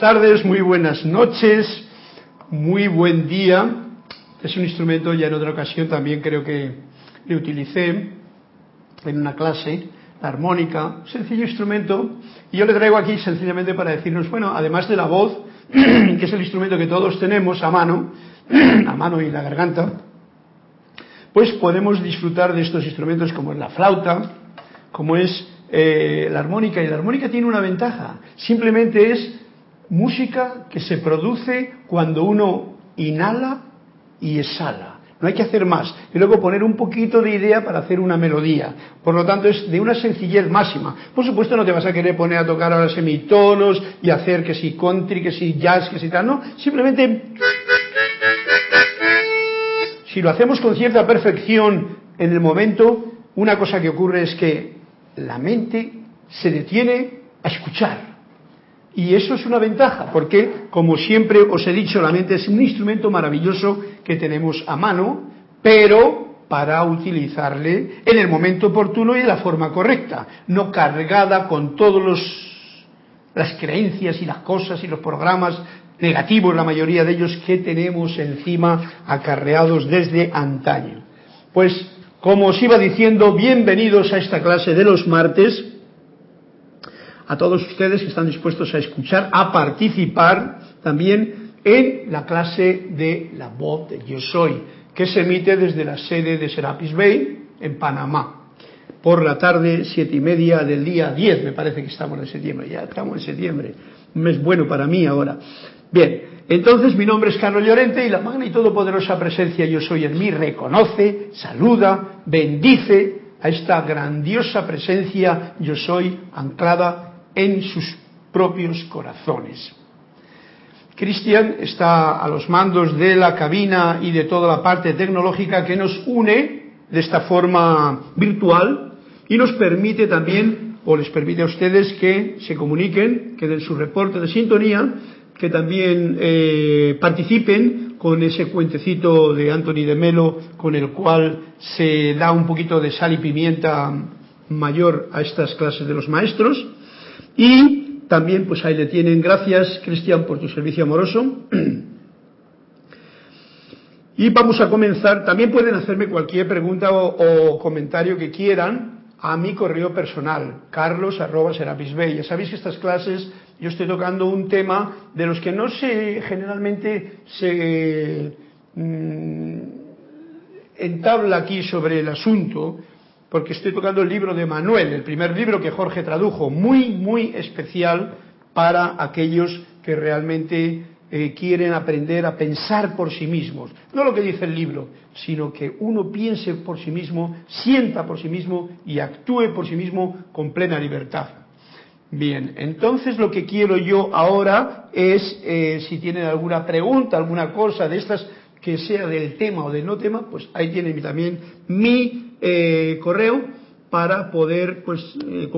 Tardes, muy buenas noches, muy buen día. Es un instrumento, ya en otra ocasión también creo que le utilicé en una clase, la armónica, sencillo instrumento, y yo le traigo aquí sencillamente para decirnos, bueno, además de la voz, que es el instrumento que todos tenemos a mano, a mano y la garganta, pues podemos disfrutar de estos instrumentos como es la flauta, como es eh, la armónica, y la armónica tiene una ventaja, simplemente es música que se produce cuando uno inhala y exhala. No hay que hacer más. Y luego poner un poquito de idea para hacer una melodía. Por lo tanto, es de una sencillez máxima. Por supuesto, no te vas a querer poner a tocar ahora semitonos y hacer que si country, que si jazz, que si tal. No, simplemente. Si lo hacemos con cierta perfección en el momento, una cosa que ocurre es que la mente se detiene a escuchar. Y eso es una ventaja, porque, como siempre os he dicho, la mente es un instrumento maravilloso que tenemos a mano, pero para utilizarle en el momento oportuno y de la forma correcta, no cargada con todas las creencias y las cosas y los programas negativos, la mayoría de ellos que tenemos encima acarreados desde antaño. Pues como os iba diciendo, bienvenidos a esta clase de los martes, a todos ustedes que están dispuestos a escuchar, a participar también en la clase de la voz de Yo Soy, que se emite desde la sede de Serapis Bay, en Panamá, por la tarde, siete y media del día 10, me parece que estamos en septiembre, ya estamos en septiembre, un mes bueno para mí ahora. Bien, entonces mi nombre es Carlos Llorente y la magna y todopoderosa presencia yo soy en mí reconoce, saluda, bendice a esta grandiosa presencia yo soy anclada en sus propios corazones. Cristian está a los mandos de la cabina y de toda la parte tecnológica que nos une de esta forma virtual y nos permite también, o les permite a ustedes que se comuniquen, que den su reporte de sintonía que también eh, participen con ese cuentecito de Anthony de Melo con el cual se da un poquito de sal y pimienta mayor a estas clases de los maestros y también pues ahí le tienen gracias Cristian por tu servicio amoroso y vamos a comenzar. También pueden hacerme cualquier pregunta o comentario que quieran a mi correo personal, carlos arroba Ya sabéis que estas clases yo estoy tocando un tema de los que no se generalmente se mm, entabla aquí sobre el asunto, porque estoy tocando el libro de Manuel, el primer libro que Jorge tradujo, muy, muy especial para aquellos que realmente eh, quieren aprender a pensar por sí mismos. No lo que dice el libro, sino que uno piense por sí mismo, sienta por sí mismo y actúe por sí mismo con plena libertad. Bien, entonces lo que quiero yo ahora es, eh, si tienen alguna pregunta, alguna cosa de estas que sea del tema o del no tema, pues ahí tienen también mi eh, correo para poder pues eh,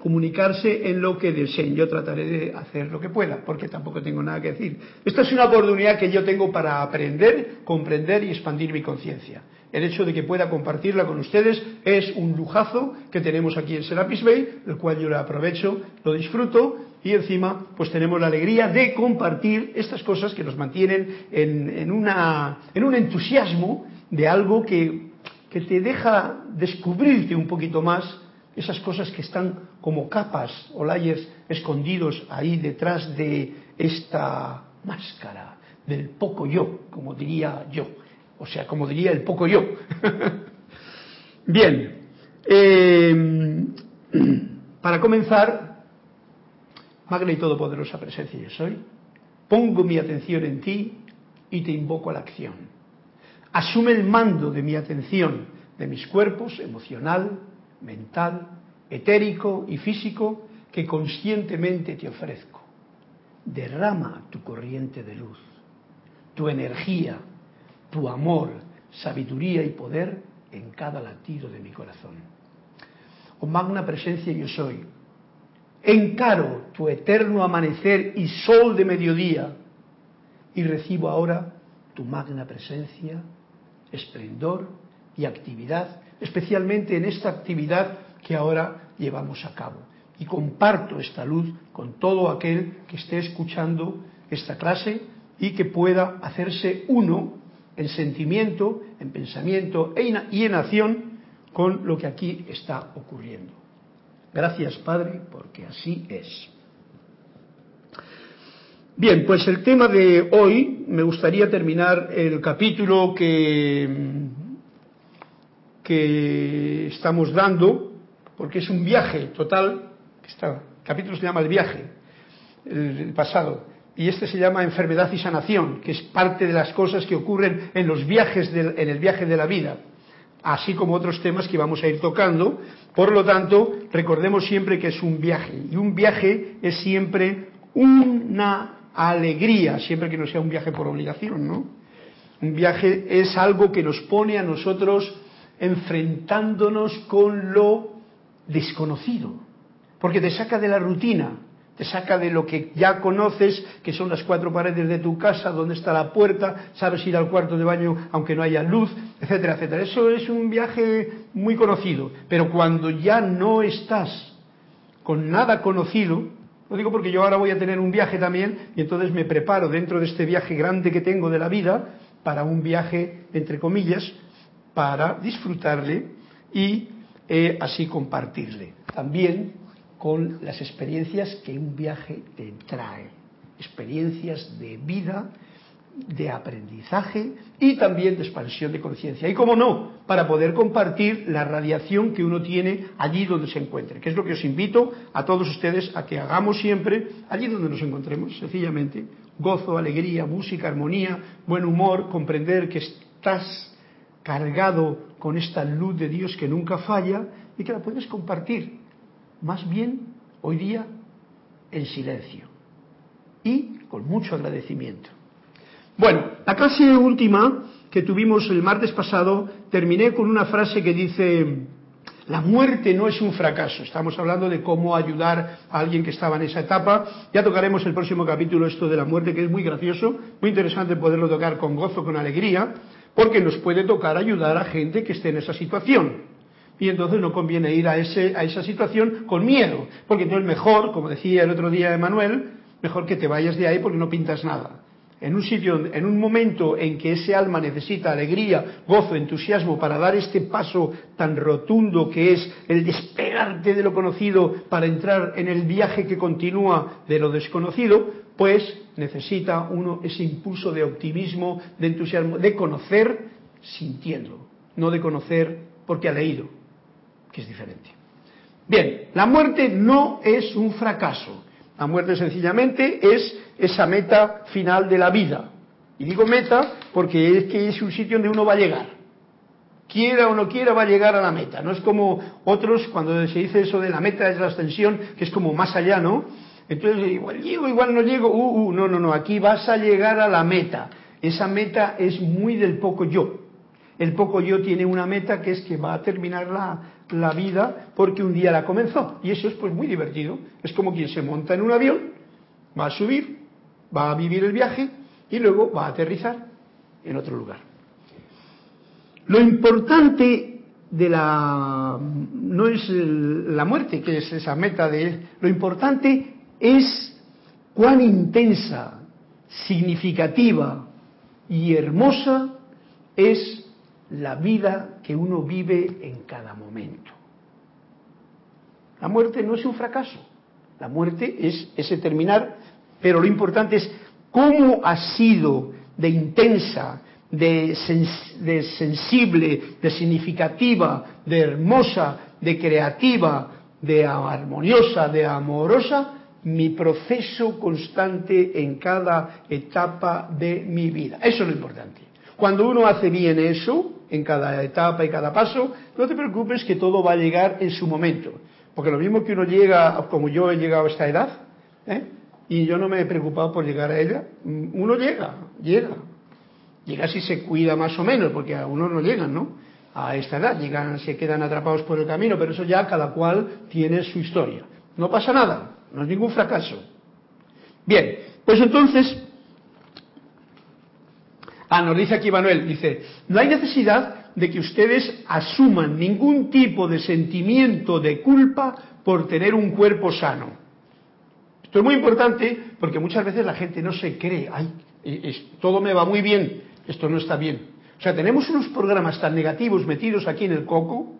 comunicarse en lo que deseen. Yo trataré de hacer lo que pueda, porque tampoco tengo nada que decir. Esta es una oportunidad que yo tengo para aprender, comprender y expandir mi conciencia. El hecho de que pueda compartirla con ustedes es un lujazo que tenemos aquí en Serapis Bay, el cual yo lo aprovecho, lo disfruto y encima pues tenemos la alegría de compartir estas cosas que nos mantienen en, en, una, en un entusiasmo de algo que que te deja descubrirte un poquito más esas cosas que están como capas o layers escondidos ahí detrás de esta máscara del poco yo, como diría yo, o sea, como diría el poco yo. Bien, eh, para comenzar, magna y todopoderosa presencia yo soy, pongo mi atención en ti y te invoco a la acción asume el mando de mi atención, de mis cuerpos emocional, mental, etérico y físico que conscientemente te ofrezco. Derrama tu corriente de luz, tu energía, tu amor, sabiduría y poder en cada latido de mi corazón. Oh magna presencia yo soy, encaro tu eterno amanecer y sol de mediodía y recibo ahora tu magna presencia esplendor y actividad, especialmente en esta actividad que ahora llevamos a cabo. y comparto esta luz con todo aquel que esté escuchando esta clase y que pueda hacerse uno en sentimiento, en pensamiento e y en acción con lo que aquí está ocurriendo. Gracias, Padre, porque así es. Bien, pues el tema de hoy me gustaría terminar el capítulo que, estamos dando, porque es un viaje total. el capítulo se llama El viaje, el pasado y este se llama enfermedad y sanación, que es parte de las cosas que ocurren en los viajes en el viaje de la vida, así como otros temas que vamos a ir tocando. Por lo tanto, recordemos siempre que es un viaje y un viaje es siempre una alegría, siempre que no sea un viaje por obligación, ¿no? Un viaje es algo que nos pone a nosotros enfrentándonos con lo desconocido, porque te saca de la rutina, te saca de lo que ya conoces, que son las cuatro paredes de tu casa, donde está la puerta, sabes ir al cuarto de baño aunque no haya luz, etcétera, etcétera. Eso es un viaje muy conocido, pero cuando ya no estás con nada conocido, lo digo porque yo ahora voy a tener un viaje también y entonces me preparo dentro de este viaje grande que tengo de la vida para un viaje, entre comillas, para disfrutarle y eh, así compartirle. También con las experiencias que un viaje te trae, experiencias de vida, de aprendizaje y también de expansión de conciencia. Y cómo no, para poder compartir la radiación que uno tiene allí donde se encuentre, que es lo que os invito a todos ustedes a que hagamos siempre allí donde nos encontremos, sencillamente. Gozo, alegría, música, armonía, buen humor, comprender que estás cargado con esta luz de Dios que nunca falla y que la puedes compartir más bien hoy día en silencio y con mucho agradecimiento. Bueno, la clase última que tuvimos el martes pasado terminé con una frase que dice, la muerte no es un fracaso. Estamos hablando de cómo ayudar a alguien que estaba en esa etapa. Ya tocaremos el próximo capítulo esto de la muerte, que es muy gracioso, muy interesante poderlo tocar con gozo, con alegría, porque nos puede tocar ayudar a gente que esté en esa situación y entonces no conviene ir a, ese, a esa situación con miedo, porque entonces mejor, como decía el otro día Emanuel, mejor que te vayas de ahí porque no pintas nada. En un sitio, en un momento en que ese alma necesita alegría, gozo, entusiasmo para dar este paso tan rotundo que es el despegarte de lo conocido para entrar en el viaje que continúa de lo desconocido, pues necesita uno ese impulso de optimismo, de entusiasmo, de conocer sintiendo, no de conocer porque ha leído que es diferente. Bien, la muerte no es un fracaso. La muerte sencillamente es esa meta final de la vida. Y digo meta porque es que es un sitio donde uno va a llegar. Quiera o no quiera, va a llegar a la meta. No es como otros, cuando se dice eso de la meta es la ascensión, que es como más allá, ¿no? Entonces, igual llego, igual no llego. Uh, uh, no, no, no. Aquí vas a llegar a la meta. Esa meta es muy del poco yo. El poco yo tiene una meta que es que va a terminar la, la vida porque un día la comenzó. Y eso es pues muy divertido. Es como quien se monta en un avión, va a subir, va a vivir el viaje y luego va a aterrizar en otro lugar. Lo importante de la no es la muerte, que es esa meta de lo importante es cuán intensa, significativa y hermosa es la vida que uno vive en cada momento. La muerte no es un fracaso, la muerte es ese terminar, pero lo importante es cómo ha sido de intensa, de, de sensible, de significativa, de hermosa, de creativa, de armoniosa, de amorosa, mi proceso constante en cada etapa de mi vida. Eso es lo importante. Cuando uno hace bien eso, en cada etapa y cada paso, no te preocupes que todo va a llegar en su momento. Porque lo mismo que uno llega, como yo he llegado a esta edad, ¿eh? y yo no me he preocupado por llegar a ella, uno llega, llega. Llega si se cuida más o menos, porque a uno no llegan, ¿no? A esta edad, llegan, se quedan atrapados por el camino, pero eso ya cada cual tiene su historia. No pasa nada, no es ningún fracaso. Bien, pues entonces Ah, nos dice aquí Manuel, dice, no hay necesidad de que ustedes asuman ningún tipo de sentimiento de culpa por tener un cuerpo sano. Esto es muy importante porque muchas veces la gente no se cree, ay, todo me va muy bien, esto no está bien. O sea, tenemos unos programas tan negativos metidos aquí en el coco,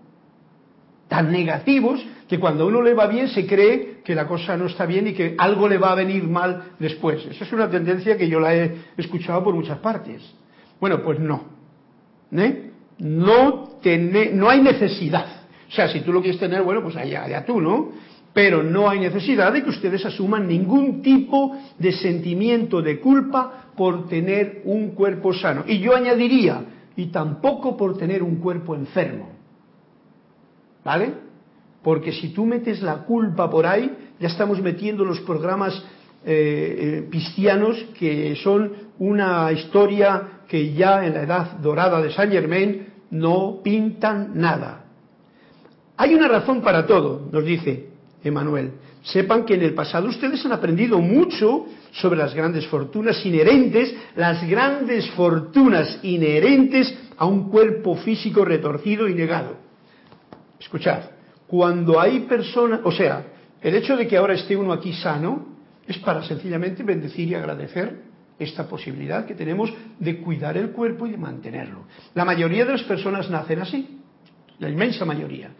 tan negativos, que cuando uno le va bien se cree que la cosa no está bien y que algo le va a venir mal después. Esa es una tendencia que yo la he escuchado por muchas partes. Bueno, pues no. ¿Eh? No, no hay necesidad. O sea, si tú lo quieres tener, bueno, pues allá, allá tú, ¿no? Pero no hay necesidad de que ustedes asuman ningún tipo de sentimiento de culpa por tener un cuerpo sano. Y yo añadiría, y tampoco por tener un cuerpo enfermo. ¿Vale? Porque si tú metes la culpa por ahí, ya estamos metiendo los programas eh, eh que son una historia que ya en la edad dorada de Saint Germain no pintan nada. Hay una razón para todo, nos dice Emanuel. Sepan que en el pasado ustedes han aprendido mucho sobre las grandes fortunas inherentes, las grandes fortunas inherentes a un cuerpo físico retorcido y negado. Escuchad, cuando hay personas, o sea, el hecho de que ahora esté uno aquí sano es para sencillamente bendecir y agradecer esta posibilidad que tenemos de cuidar el cuerpo y de mantenerlo. La mayoría de las personas nacen así, la inmensa mayoría.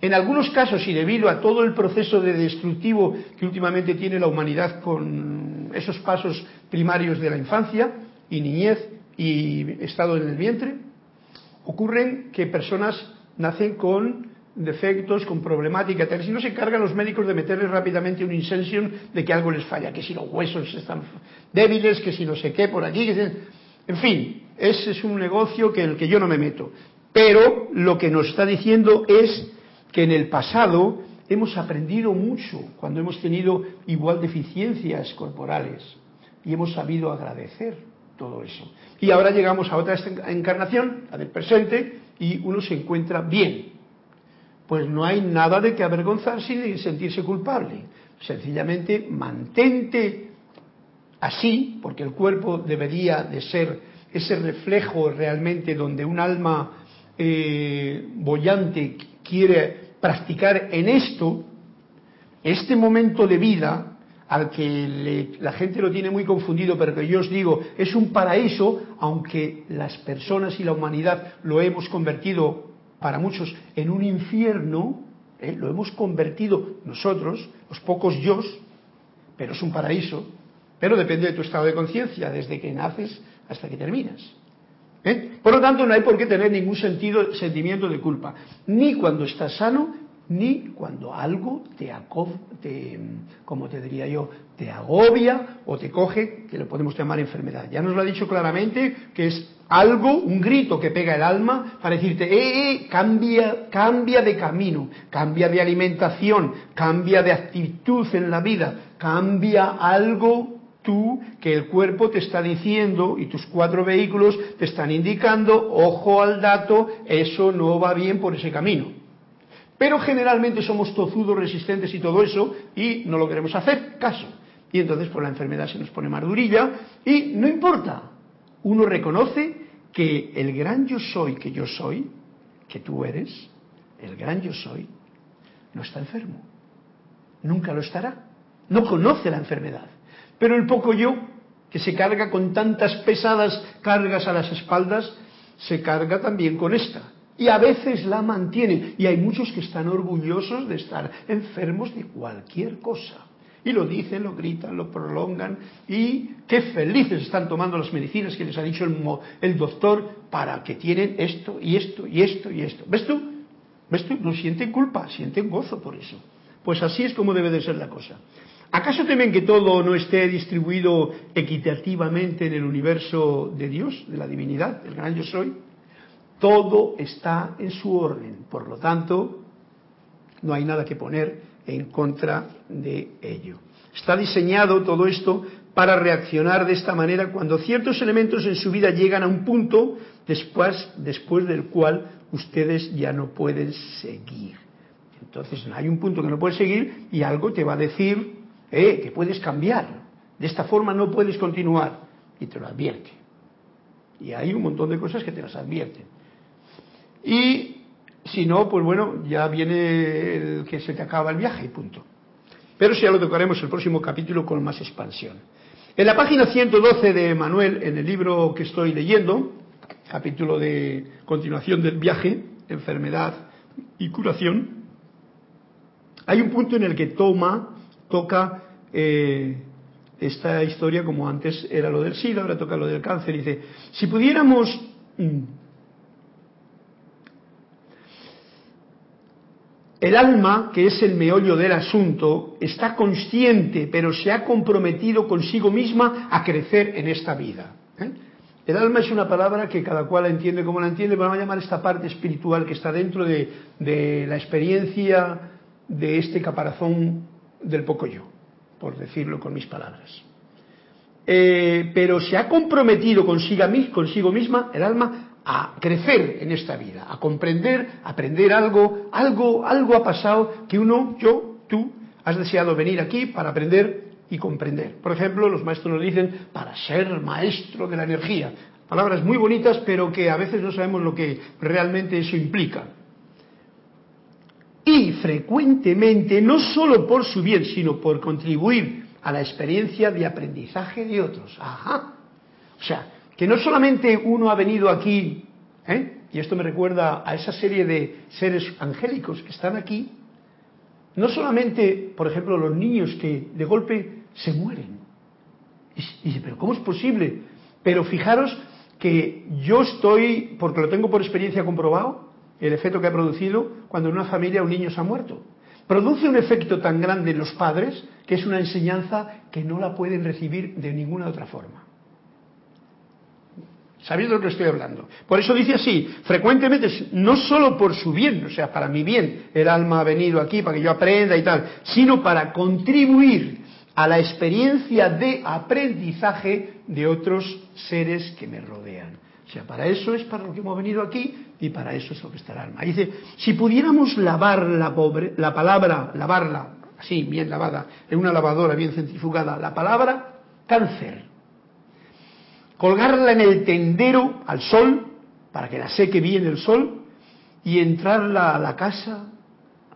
En algunos casos, y debido a todo el proceso de destructivo que últimamente tiene la humanidad con esos pasos primarios de la infancia y niñez y estado en el vientre, ocurren que personas nacen con defectos, con problemática. Si no se encargan los médicos de meterles rápidamente un insension de que algo les falla, que si los huesos están débiles, que si no sé qué por aquí, que en fin, ese es un negocio que el que yo no me meto. Pero lo que nos está diciendo es que en el pasado hemos aprendido mucho cuando hemos tenido igual deficiencias corporales y hemos sabido agradecer todo eso. Y ahora llegamos a otra encarnación, la del presente, y uno se encuentra bien, pues no hay nada de que avergonzarse ni sentirse culpable. Sencillamente mantente así, porque el cuerpo debería de ser ese reflejo realmente donde un alma eh, bollante quiere practicar en esto, este momento de vida al que la gente lo tiene muy confundido, pero que yo os digo, es un paraíso, aunque las personas y la humanidad lo hemos convertido para muchos en un infierno, ¿eh? lo hemos convertido nosotros, los pocos yo, pero es un paraíso, pero depende de tu estado de conciencia, desde que naces hasta que terminas. ¿eh? Por lo tanto, no hay por qué tener ningún sentido, sentimiento de culpa, ni cuando estás sano, ni cuando algo te, te, como te diría yo, te agobia o te coge, que lo podemos llamar enfermedad. Ya nos lo ha dicho claramente que es algo, un grito que pega el alma para decirte, eh, eh, cambia, cambia de camino, cambia de alimentación, cambia de actitud en la vida, cambia algo tú que el cuerpo te está diciendo y tus cuatro vehículos te están indicando, ojo al dato, eso no va bien por ese camino. Pero generalmente somos tozudos, resistentes y todo eso, y no lo queremos hacer caso. Y entonces pues, la enfermedad se nos pone más durilla, y no importa. Uno reconoce que el gran yo soy que yo soy, que tú eres, el gran yo soy, no está enfermo. Nunca lo estará. No conoce la enfermedad. Pero el poco yo, que se carga con tantas pesadas cargas a las espaldas, se carga también con esta y a veces la mantienen. Y hay muchos que están orgullosos de estar enfermos de cualquier cosa. Y lo dicen, lo gritan, lo prolongan y qué felices están tomando las medicinas que les ha dicho el, doctor para que tienen esto y esto y esto y esto. ¿Ves tú? ¿Ves tú? No sienten culpa, sienten gozo por eso. Pues así es como debe de ser la cosa. ¿Acaso temen que todo no esté distribuido equitativamente en el universo de Dios, de la divinidad, del gran yo soy? Todo está en su orden, por lo tanto, no hay nada que poner en contra de ello. Está diseñado todo esto para reaccionar de esta manera cuando ciertos elementos en su vida llegan a un punto después, después del cual ustedes ya no pueden seguir. Entonces hay un punto que no puedes seguir y algo te va a decir eh, que puedes cambiar. De esta forma no puedes continuar y te lo advierte. Y hay un montón de cosas que te las advierten. Y si no, pues bueno, ya viene el que se te acaba el viaje y punto. Pero eso ya lo tocaremos el próximo capítulo con más expansión. En la página 112 de Manuel, en el libro que estoy leyendo, capítulo de continuación del viaje, enfermedad y curación, hay un punto en el que toma, toca eh, esta historia como antes era lo del SIDA, ahora toca lo del cáncer. Dice, si pudiéramos mm, El alma, que es el meollo del asunto, está consciente, pero se ha comprometido consigo misma a crecer en esta vida. ¿eh? El alma es una palabra que cada cual la entiende como la entiende, pero vamos a llamar esta parte espiritual que está dentro de, la experiencia de este caparazón del poco yo, por decirlo con mis palabras. Eh, pero se ha comprometido consigo, consigo misma, el alma, a crecer en esta vida, a comprender, aprender algo, algo, algo ha pasado que uno, yo, tú, has deseado venir aquí para aprender y comprender. Por ejemplo, los maestros nos dicen para ser maestro de la energía. Palabras muy bonitas, pero que a veces no sabemos lo que realmente eso implica. Y frecuentemente, no solo por su bien, sino por contribuir a la experiencia de aprendizaje de otros. Ajá. O sea, que no solamente uno ha venido aquí, ¿eh? y esto me recuerda a esa serie de seres angélicos que están aquí, no solamente, por ejemplo, los niños que de golpe se mueren. Y, dice, pero ¿cómo es posible? Pero fijaros que yo estoy, porque lo tengo por experiencia comprobado, el efecto que ha producido cuando en una familia un niño se ha muerto. Produce un efecto tan grande en los padres que es una enseñanza que no la pueden recibir de ninguna otra forma. ¿Sabéis de lo que estoy hablando? Por eso dice así, frecuentemente, no solo por su bien, o sea, para mi bien, el alma ha venido aquí para que yo aprenda y tal, sino para contribuir a la experiencia de aprendizaje de otros seres que me rodean. O sea, para eso es para lo que hemos venido aquí y para eso es lo que está el alma. Dice, si pudiéramos lavar la, pobre, la palabra, lavarla, así, bien lavada, en una lavadora bien centrifugada, la palabra cáncer, colgarla en el tendero al sol, para que la seque bien el sol, y entrarla a la casa,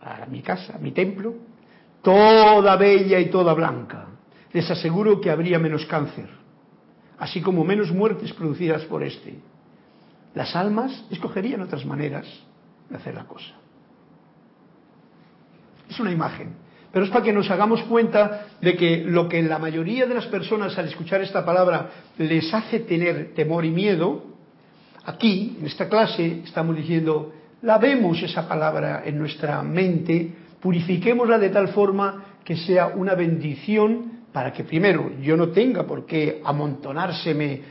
a mi casa, a mi templo, toda bella y toda blanca. Les aseguro que habría menos cáncer, así como menos muertes producidas por este. Las almas escogerían otras maneras de hacer la cosa. Es una imagen pero es para que nos hagamos cuenta de que lo que la mayoría de las personas al escuchar esta palabra les hace tener temor y miedo, aquí, en esta clase, estamos diciendo, lavemos esa palabra en nuestra mente, purifiquémosla de tal forma que sea una bendición para que primero yo no tenga por qué amontonárseme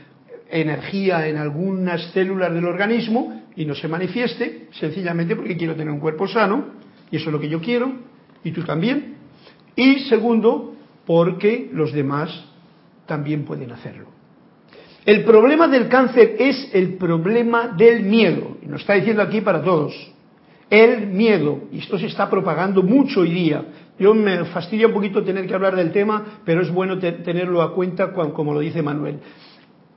energía en algunas células del organismo y no se manifieste, sencillamente porque quiero tener un cuerpo sano, y eso es lo que yo quiero, y tú también, y segundo, porque los demás también pueden hacerlo. El problema del cáncer es el problema del miedo. Y nos está diciendo aquí para todos. El miedo. Y esto se está propagando mucho hoy día. Yo me fastidia un poquito tener que hablar del tema, pero es bueno tenerlo a cuenta como lo dice Manuel.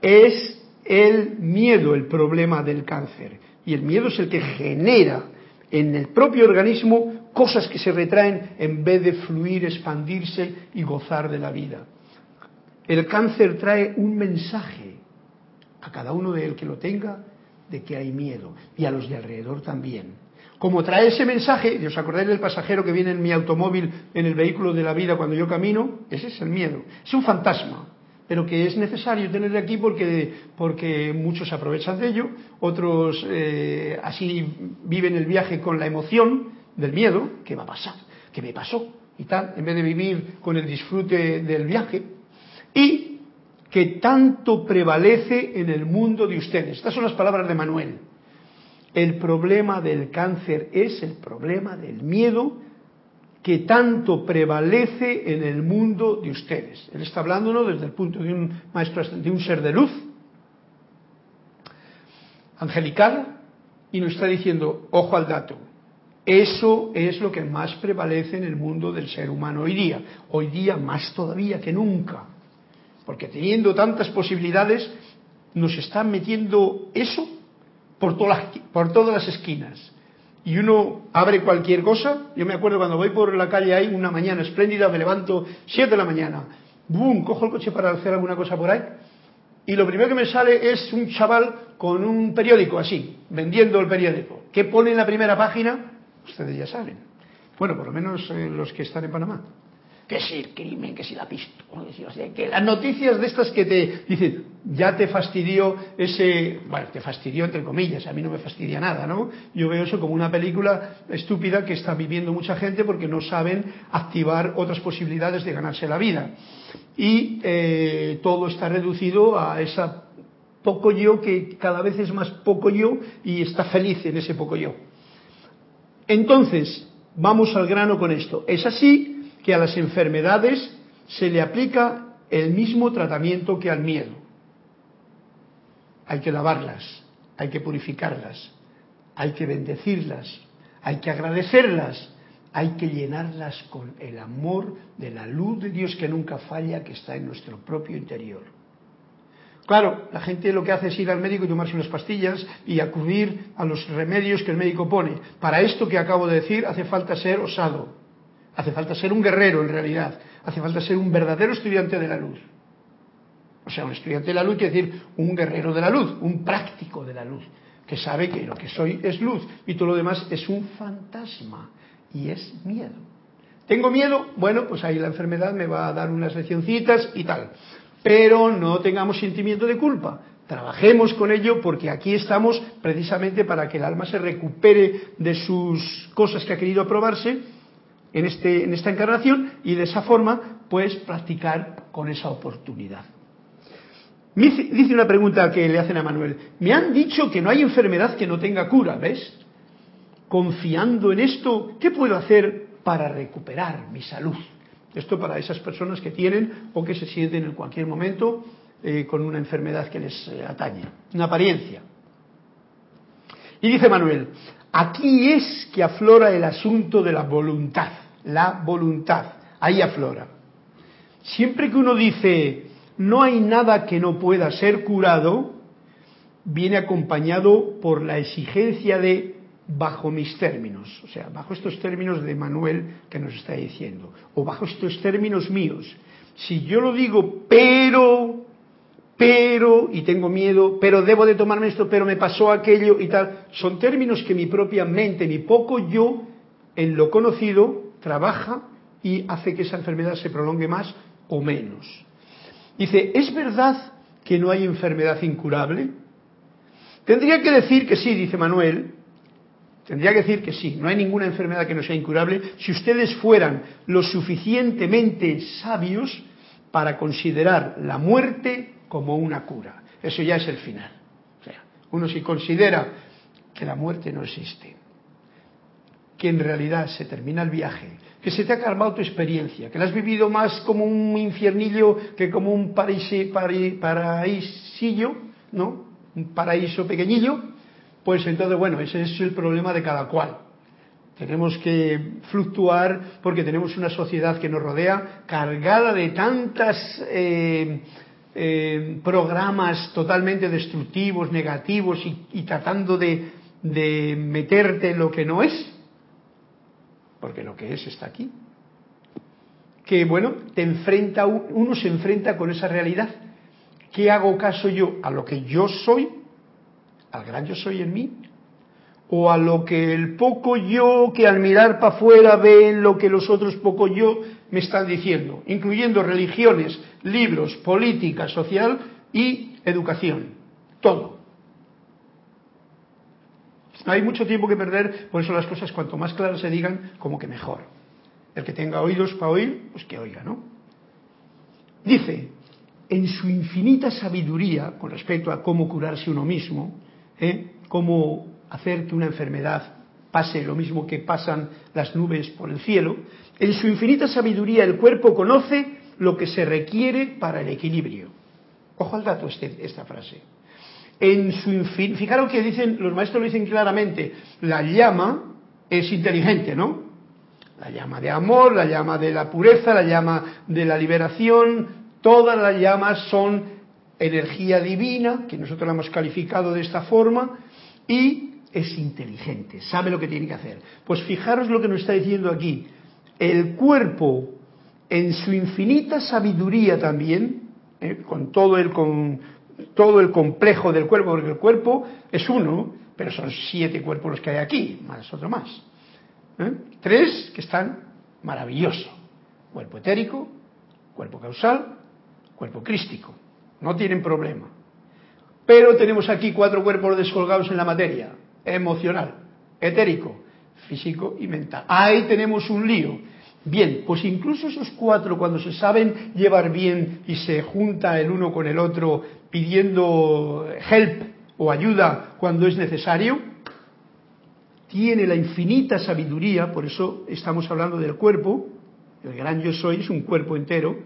Es el miedo el problema del cáncer. Y el miedo es el que genera en el propio organismo cosas que se retraen en vez de fluir, expandirse y gozar de la vida. El cáncer trae un mensaje a cada uno de él que lo tenga de que hay miedo y a los de alrededor también. Como trae ese mensaje, y os acordáis del pasajero que viene en mi automóvil en el vehículo de la vida cuando yo camino, ese es el miedo. Es un fantasma, pero que es necesario tener aquí porque, porque muchos aprovechan de ello, otros eh, así viven el viaje con la emoción del miedo, ¿qué va a pasar? ¿Qué me pasó? Y tal, en vez de vivir con el disfrute del viaje. Y que tanto prevalece en el mundo de ustedes. Estas son las palabras de Manuel. El problema del cáncer es el problema del miedo que tanto prevalece en el mundo de ustedes. Él está hablándonos desde el punto de un maestro, de un ser de luz, angelical, y nos está diciendo, ojo al dato, eso es lo que más prevalece en el mundo del ser humano hoy día. Hoy día más todavía que nunca. Porque teniendo tantas posibilidades, nos están metiendo eso por todas, las esquinas. Y uno abre cualquier cosa. Yo me acuerdo cuando voy por la calle ahí una mañana espléndida, me levanto 7 de la mañana, boom, cojo el coche para hacer alguna cosa por ahí. Y lo primero que me sale es un chaval con un periódico así, vendiendo el periódico. ¿Qué pone en la primera página? Ustedes ya saben. Bueno, por lo menos eh, los que están en Panamá que si el crimen, que si la pistola, que las noticias de estas que te dicen, ya te fastidió ese, bueno, te fastidió entre comillas, a mí no me fastidia nada, ¿no? Yo veo eso como una película estúpida que está viviendo mucha gente porque no saben activar otras posibilidades de ganarse la vida. Y eh, todo está reducido a esa poco yo que cada vez es más poco yo y está feliz en ese poco yo. Entonces, vamos al grano con esto. Es así que a las enfermedades se le aplica el mismo tratamiento que al miedo. Hay que lavarlas, hay que purificarlas, hay que bendecirlas, hay que agradecerlas, hay que llenarlas con el amor de la luz de Dios que nunca falla, que está en nuestro propio interior. Claro, la gente lo que hace es ir al médico y tomarse unas pastillas y acudir a los remedios que el médico pone. Para esto que acabo de decir hace falta ser osado, Hace falta ser un guerrero en realidad. Hace falta ser un verdadero estudiante de la luz. O sea, un estudiante de la luz quiere decir un guerrero de la luz, un práctico de la luz, que sabe que lo que soy es luz y todo lo demás es un fantasma y es miedo. ¿Tengo miedo? Bueno, pues ahí la enfermedad me va a dar unas leccioncitas y tal. Pero no tengamos sentimiento de culpa. Trabajemos con ello porque aquí estamos precisamente para que el alma se recupere de sus cosas que ha querido aprobarse en, este, en esta encarnación y de esa forma pues practicar con esa oportunidad. Dice una pregunta que le hacen a Manuel. Me han dicho que no hay enfermedad que no tenga cura, ¿ves? Confiando en esto, ¿qué puedo hacer para recuperar mi salud? Esto para esas personas que tienen o que se sienten en cualquier momento eh, con una enfermedad que les eh, atañe, una apariencia. Y dice Manuel, Aquí es que aflora el asunto de la voluntad, la voluntad, ahí aflora. Siempre que uno dice, no hay nada que no pueda ser curado, viene acompañado por la exigencia de bajo mis términos, o sea, bajo estos términos de Manuel que nos está diciendo, o bajo estos términos míos. Si yo lo digo, pero pero, y tengo miedo, pero debo de tomarme esto, pero me pasó aquello y tal. Son términos que mi propia mente, mi poco yo, en lo conocido, trabaja y hace que esa enfermedad se prolongue más o menos. Dice, ¿es verdad que no hay enfermedad incurable? Tendría que decir que sí, dice Manuel. Tendría que decir que sí, no hay ninguna enfermedad que no sea incurable si ustedes fueran lo suficientemente sabios para considerar la muerte como una cura. Eso ya es el final. O sea, uno si considera que la muerte no existe, que en realidad se termina el viaje, que se te ha calmado tu experiencia, que la has vivido más como un infiernillo que como un paraíso, paraísillo, ¿no? Un paraíso pequeñillo, pues entonces, bueno, ese es el problema de cada cual. Tenemos que fluctuar porque tenemos una sociedad que nos rodea cargada de tantas eh, eh, programas totalmente destructivos, negativos y, tratando de, de, meterte en lo que no es, porque lo que es está aquí. Que bueno, te enfrenta, uno se enfrenta con esa realidad. ¿Qué hago caso yo? ¿A lo que yo soy? ¿Al gran yo soy en mí? o a lo que el poco yo que al mirar para afuera ve lo que los otros poco yo me están diciendo, incluyendo religiones, libros, política, social y educación. Todo. No hay mucho tiempo que perder, por eso las cosas cuanto más claras se digan, como que mejor. El que tenga oídos para oír, pues que oiga, ¿no? Dice, en su infinita sabiduría con respecto a cómo curarse uno mismo, ¿eh? cómo hacer que una enfermedad pase lo mismo que pasan las nubes por el cielo, en su infinita sabiduría el cuerpo conoce lo que se requiere para el equilibrio. Ojo al dato este, esta frase. En su fijaros que dicen, los maestros lo dicen claramente, la llama es inteligente, ¿no? La llama de amor, la llama de la pureza, la llama de la liberación, todas las llamas son energía divina, que nosotros la hemos calificado de esta forma, y es inteligente, sabe lo que tiene que hacer. Pues fijaros lo que nos está diciendo aquí. El cuerpo, en su infinita sabiduría también, eh, con, todo el, con todo el complejo del cuerpo, porque el cuerpo es uno, pero son siete cuerpos los que hay aquí, más otro más. ¿eh? Tres que están maravillosos. Cuerpo etérico, cuerpo causal, cuerpo crístico. No tienen problema. Pero tenemos aquí cuatro cuerpos descolgados en la materia emocional, etérico, físico y mental. Ahí tenemos un lío. Bien, pues incluso esos cuatro, cuando se saben llevar bien y se junta el uno con el otro pidiendo help o ayuda cuando es necesario, tiene la infinita sabiduría, por eso estamos hablando del cuerpo, el gran yo soy es un cuerpo entero,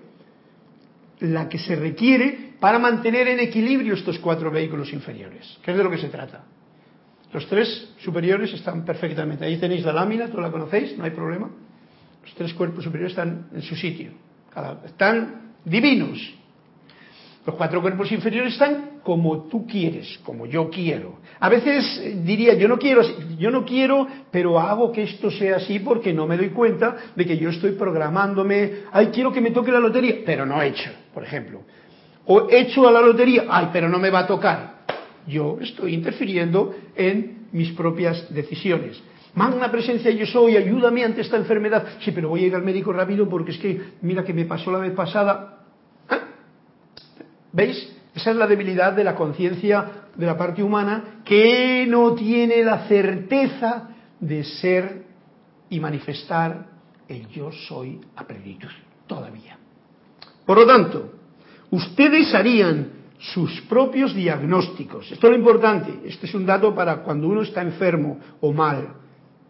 la que se requiere para mantener en equilibrio estos cuatro vehículos inferiores, que es de lo que se trata. Los tres superiores están perfectamente. Ahí tenéis la lámina, tú la conocéis, no hay problema. Los tres cuerpos superiores están en su sitio. Están divinos. Los cuatro cuerpos inferiores están como tú quieres, como yo quiero. A veces eh, diría, yo no quiero, yo no quiero, pero hago que esto sea así porque no me doy cuenta de que yo estoy programándome, ay, quiero que me toque la lotería, pero no he hecho, por ejemplo. O he hecho a la lotería, ay, pero no me va a tocar yo estoy interfiriendo en mis propias decisiones. Magna presencia yo soy, ayúdame ante esta enfermedad. Sí, pero voy a ir al médico rápido porque es que, mira que me pasó la vez pasada. ¿Ah? ¿Veis? Esa es la debilidad de la conciencia de la parte humana que no tiene la certeza de ser y manifestar el yo soy a todavía. Por lo tanto, ustedes harían sus propios diagnósticos. Esto es lo importante. Este es un dato para cuando uno está enfermo o mal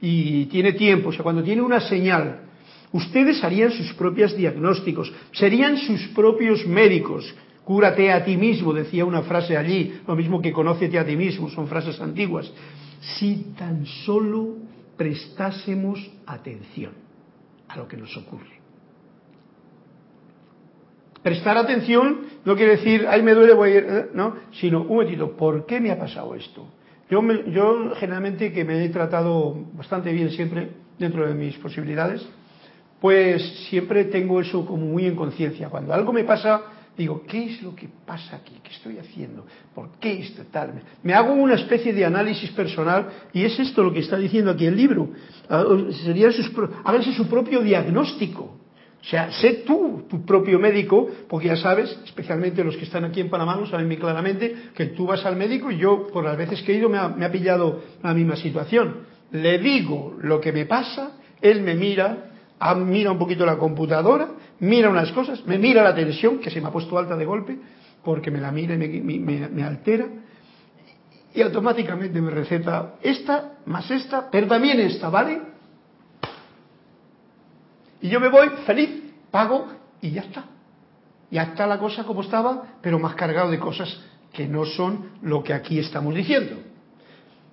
y tiene tiempo, o sea, cuando tiene una señal. Ustedes harían sus propios diagnósticos, serían sus propios médicos. Cúrate a ti mismo, decía una frase allí, lo mismo que conócete a ti mismo, son frases antiguas. Si tan solo prestásemos atención a lo que nos ocurre. Prestar atención no quiere decir, ay, me duele, voy a ir, ¿eh? no, sino, un momentito, ¿por qué me ha pasado esto? Yo, yo generalmente que me he tratado bastante bien siempre dentro de mis posibilidades, pues siempre tengo eso como muy en conciencia. Cuando algo me pasa, digo, ¿qué es lo que pasa aquí? ¿Qué estoy haciendo? ¿Por qué esto tal? Me hago una especie de análisis personal y es esto lo que está diciendo aquí el libro. Ah, sería sus, háganse su propio diagnóstico. O sea, sé tú tu propio médico, porque ya sabes, especialmente los que están aquí en Panamá lo saben muy claramente, que tú vas al médico y yo, por las veces que he ido, me ha, pillado la misma situación. Le digo lo que me pasa, él me mira, mira un poquito la computadora, mira unas cosas, me mira la tensión, que se me ha puesto alta de golpe, porque me la mira y me, me altera, y automáticamente me receta esta más esta, pero también esta, ¿vale? Y yo me voy feliz, pago y ya está. Ya está la cosa como estaba, pero más cargado de cosas que no son lo que aquí estamos diciendo.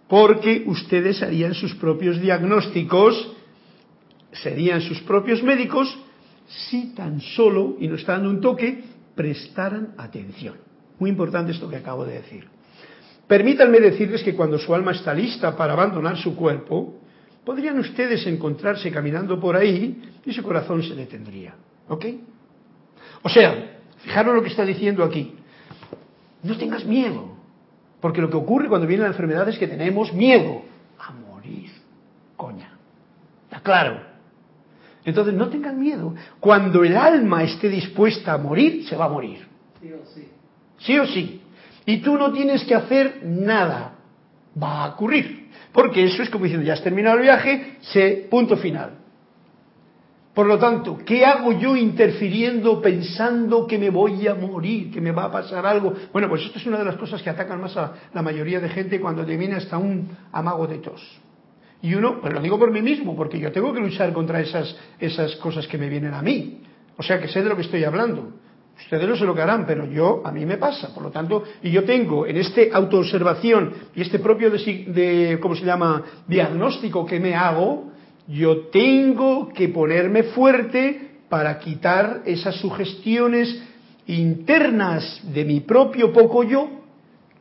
Porque ustedes harían sus propios diagnósticos, serían sus propios médicos, si tan solo, y nos está dando un toque, prestaran atención. Muy importante esto que acabo de decir. Permítanme decirles que cuando su alma está lista para abandonar su cuerpo, podrían ustedes encontrarse caminando por ahí y su corazón se detendría. ¿Ok? O sea, fijaros lo que está diciendo aquí. No tengas miedo, porque lo que ocurre cuando viene la enfermedad es que tenemos miedo a morir. Coña. ¿Está claro? Entonces no tengan miedo. Cuando el alma esté dispuesta a morir, se va a morir. Sí o sí. Sí o sí. Y tú no tienes que hacer nada. Va a ocurrir. Porque eso es como diciendo, ya has terminado el viaje, se, punto final. Por lo tanto, ¿qué hago yo interfiriendo pensando que me voy a morir, que me va a pasar algo? Bueno, pues esto es una de las cosas que atacan más a la mayoría de gente cuando te viene hasta un amago de tos. Y uno, pues lo digo por mí mismo, porque yo tengo que luchar contra esas, esas cosas que me vienen a mí. O sea que sé de lo que estoy hablando. Ustedes no sé lo que harán, pero yo, a mí me pasa. Por lo tanto, y yo tengo en este autoobservación y este propio, de, ¿cómo se llama?, diagnóstico que me hago, yo tengo que ponerme fuerte para quitar esas sugestiones internas de mi propio poco yo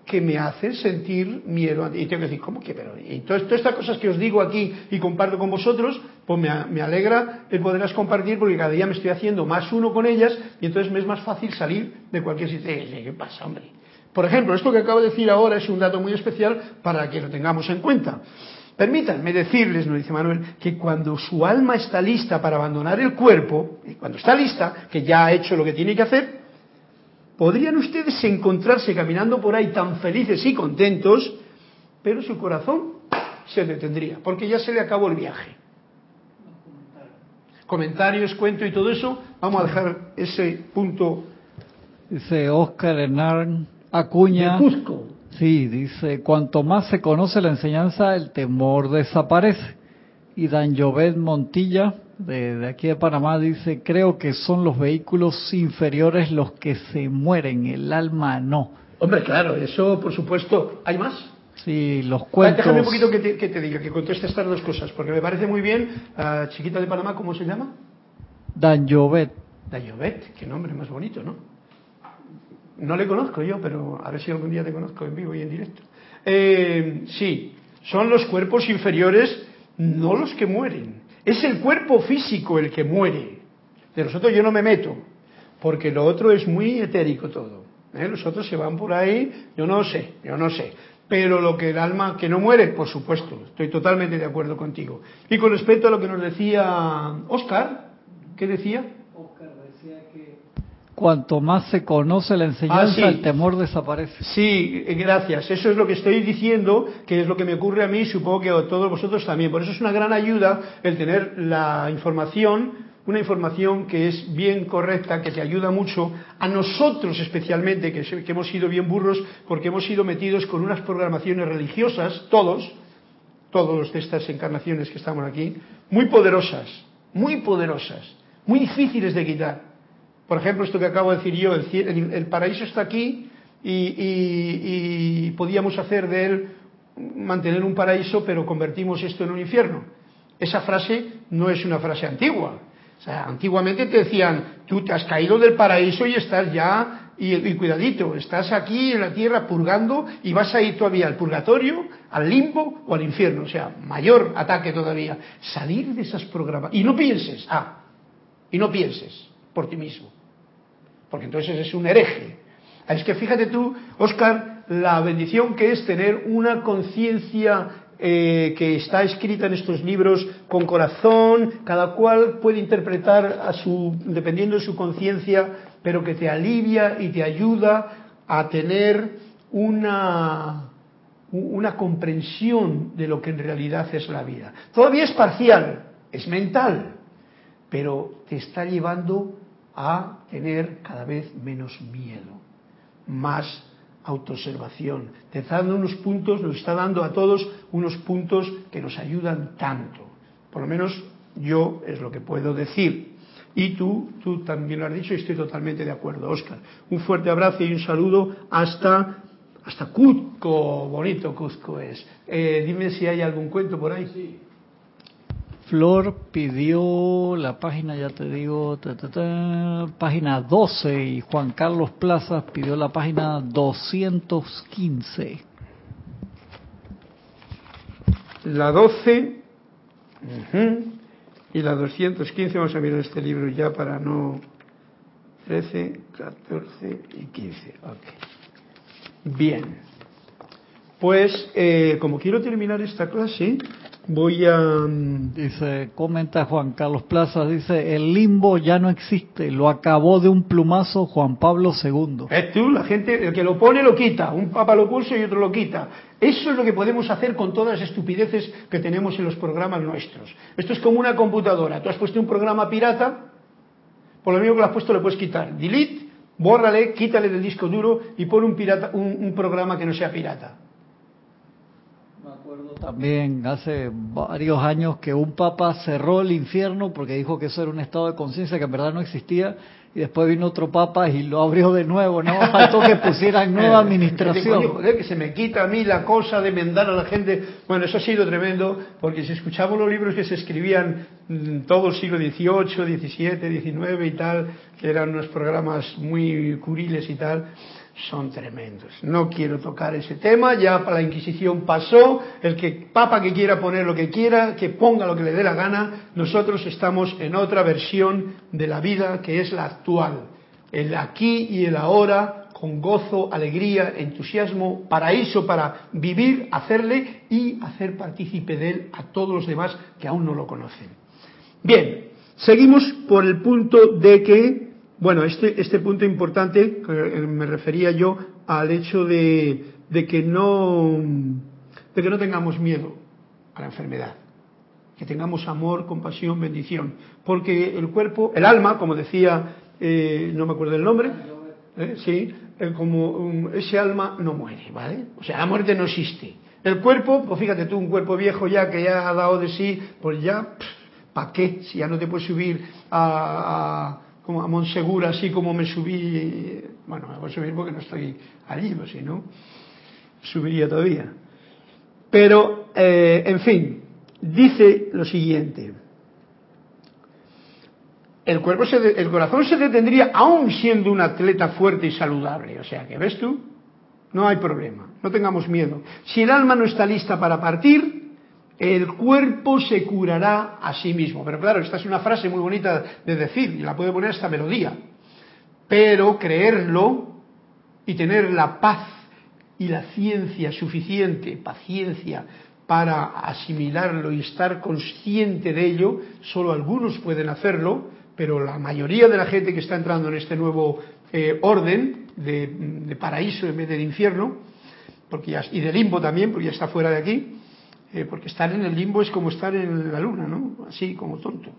que me hacen sentir miedo. Y tengo que decir, ¿cómo que? Pero, y todas, estas cosas que os digo aquí y comparto con vosotros, pues me, me, alegra el poderlas compartir porque cada día me estoy haciendo más uno con ellas y entonces me es más fácil salir de cualquier sitio. ¿Qué pasa, hombre? Por ejemplo, esto que acabo de decir ahora es un dato muy especial para que lo tengamos en cuenta. Permítanme decirles, nos dice Manuel, que cuando su alma está lista para abandonar el cuerpo, cuando está lista, que ya ha hecho lo que tiene que hacer, podrían ustedes encontrarse caminando por ahí tan felices y contentos, pero su corazón se detendría, porque ya se le acabó el viaje. Comentarios, cuento y todo eso, vamos a dejar ese punto. Dice Oscar Hernán Acuña. De Cusco. Sí, dice, cuanto más se conoce la enseñanza, el temor desaparece. Y Dan Jovet Montilla, de, de, aquí de Panamá, dice, creo que son los vehículos inferiores los que se mueren, el alma no. Hombre, claro, eso por supuesto. ¿Hay más? Sí, los cuentos... Déjame un poquito que te, que te diga, que conteste estas dos cosas, porque me parece muy bien. Uh, chiquita de Panamá, ¿cómo se llama? Dan Jovet. Dan Jovet, qué nombre más bonito, ¿no? No le conozco yo, pero a ver si algún día te conozco en vivo y en directo. Eh, sí, son los cuerpos inferiores, no los que mueren. Es el cuerpo físico el que muere. De los otros yo no me meto, porque lo otro es muy etérico todo. ¿eh? Los otros se van por ahí, yo no sé, yo no sé. Pero lo que el alma que no muere, por supuesto, estoy totalmente de acuerdo contigo. Y con respecto a lo que nos decía Oscar, ¿qué decía? Cuanto más se conoce la enseñanza, ah, sí. el temor desaparece. Sí, gracias. Eso es lo que estoy diciendo, que es lo que me ocurre a mí, supongo que a todos vosotros también. Por eso es una gran ayuda el tener la información, una información que es bien correcta, que te ayuda mucho, a nosotros especialmente, que, que hemos sido bien burros, porque hemos sido metidos con unas programaciones religiosas, todos, todos de estas encarnaciones que estamos aquí, muy poderosas, muy poderosas, muy difíciles de quitar. Por ejemplo, esto que acabo de decir yo, el, el, el paraíso está aquí y, podíamos hacer de él mantener un paraíso, pero convertimos esto en un infierno. Esa frase no es una frase antigua. O sea, antiguamente te decían, tú te has caído del paraíso y estás ya, y, y cuidadito, estás aquí en la tierra purgando y vas a ir todavía al purgatorio, al limbo o al infierno. O sea, mayor ataque todavía. Salir de esas programas. Y no pienses, ah, y no pienses por ti mismo porque entonces es un hereje. Es que fíjate tú, Oscar, la bendición que es tener una conciencia eh, que está escrita en estos libros con corazón, cada cual puede interpretar a su, dependiendo de su conciencia, pero que te alivia y te ayuda a tener una, una comprensión de lo que en realidad es la vida. Todavía es parcial, es mental, pero te está llevando a tener cada vez menos miedo, más autoobservación. Te está dando unos puntos, nos está dando a todos unos puntos que nos ayudan tanto. Por lo menos yo es lo que puedo decir. Y tú, tú también lo has dicho y estoy totalmente de acuerdo, Oscar. Un fuerte abrazo y un saludo hasta, hasta Cuzco, bonito Cuzco es. Eh, dime si hay algún cuento por ahí. Sí. Flor pidió la página, ya te digo, ta, ta, ta, página 12 y Juan Carlos Plazas pidió la página 215. La 12 uh -huh, y la 215, vamos a mirar este libro ya para no... 13, 14 y 15. Okay. Bien. Pues eh, como quiero terminar esta clase, Voy a... Dice, comenta Juan Carlos Plaza, dice, el limbo ya no existe, lo acabó de un plumazo Juan Pablo II. Es tú, la gente, el que lo pone lo quita, un papa lo puso y otro lo quita. Eso es lo que podemos hacer con todas las estupideces que tenemos en los programas nuestros. Esto es como una computadora, tú has puesto un programa pirata, por lo mismo que lo has puesto le puedes quitar. Delete, bórrale, quítale del disco duro y pon un, pirata, un, un programa que no sea pirata también hace varios años que un papa cerró el infierno porque dijo que eso era un estado de conciencia que en verdad no existía y después vino otro papa y lo abrió de nuevo, no faltó que pusieran nueva administración. Que se me quita a mí la cosa de mendar a la gente. Bueno, eso ha sido tremendo porque si escuchamos los libros que se escribían todo el siglo XVIII, XVII, XIX y tal, que eran unos programas muy curiles y tal, son tremendos. No quiero tocar ese tema, ya para la Inquisición pasó, el que papa que quiera poner lo que quiera, que ponga lo que le dé la gana, nosotros estamos en otra versión de la vida que es la actual, el aquí y el ahora, con gozo, alegría, entusiasmo, paraíso para vivir, hacerle y hacer partícipe de él a todos los demás que aún no lo conocen. Bien, seguimos por el punto de que bueno, este, este punto importante, eh, me refería yo al hecho de, que no, de que no tengamos miedo a la enfermedad, que tengamos amor, compasión, bendición, porque el cuerpo, el alma, como decía, eh, no me acuerdo el nombre, ¿eh? sí, como um, ese alma no muere, ¿vale? O sea, la muerte no existe. El cuerpo, pues fíjate tú, un cuerpo viejo ya que ya ha dado de sí, pues ya, ¿para qué? Si ya no te puedes subir a como a Monsegur, así como me subí, bueno, me voy a subir porque no estoy allí, pues si no, subiría todavía. Pero, eh, en fin, dice lo siguiente. El, cuerpo el corazón se detendría aún siendo un atleta fuerte y saludable. O sea que, ¿ves tú? No hay problema, no tengamos miedo. Si el alma no está lista para partir, el cuerpo se curará a sí mismo. Pero claro, esta es una frase muy bonita de decir, y la puede poner esta melodía. Pero creerlo y tener la paz y la ciencia suficiente, paciencia, para asimilarlo y estar consciente de ello, solo algunos pueden hacerlo, pero la mayoría de la gente que está entrando en este nuevo eh, orden de, paraíso en vez de infierno, porque ya, y de limbo también, porque ya está fuera de aquí, eh, porque estar en el limbo es como estar en la luna, ¿no? Así como tonto.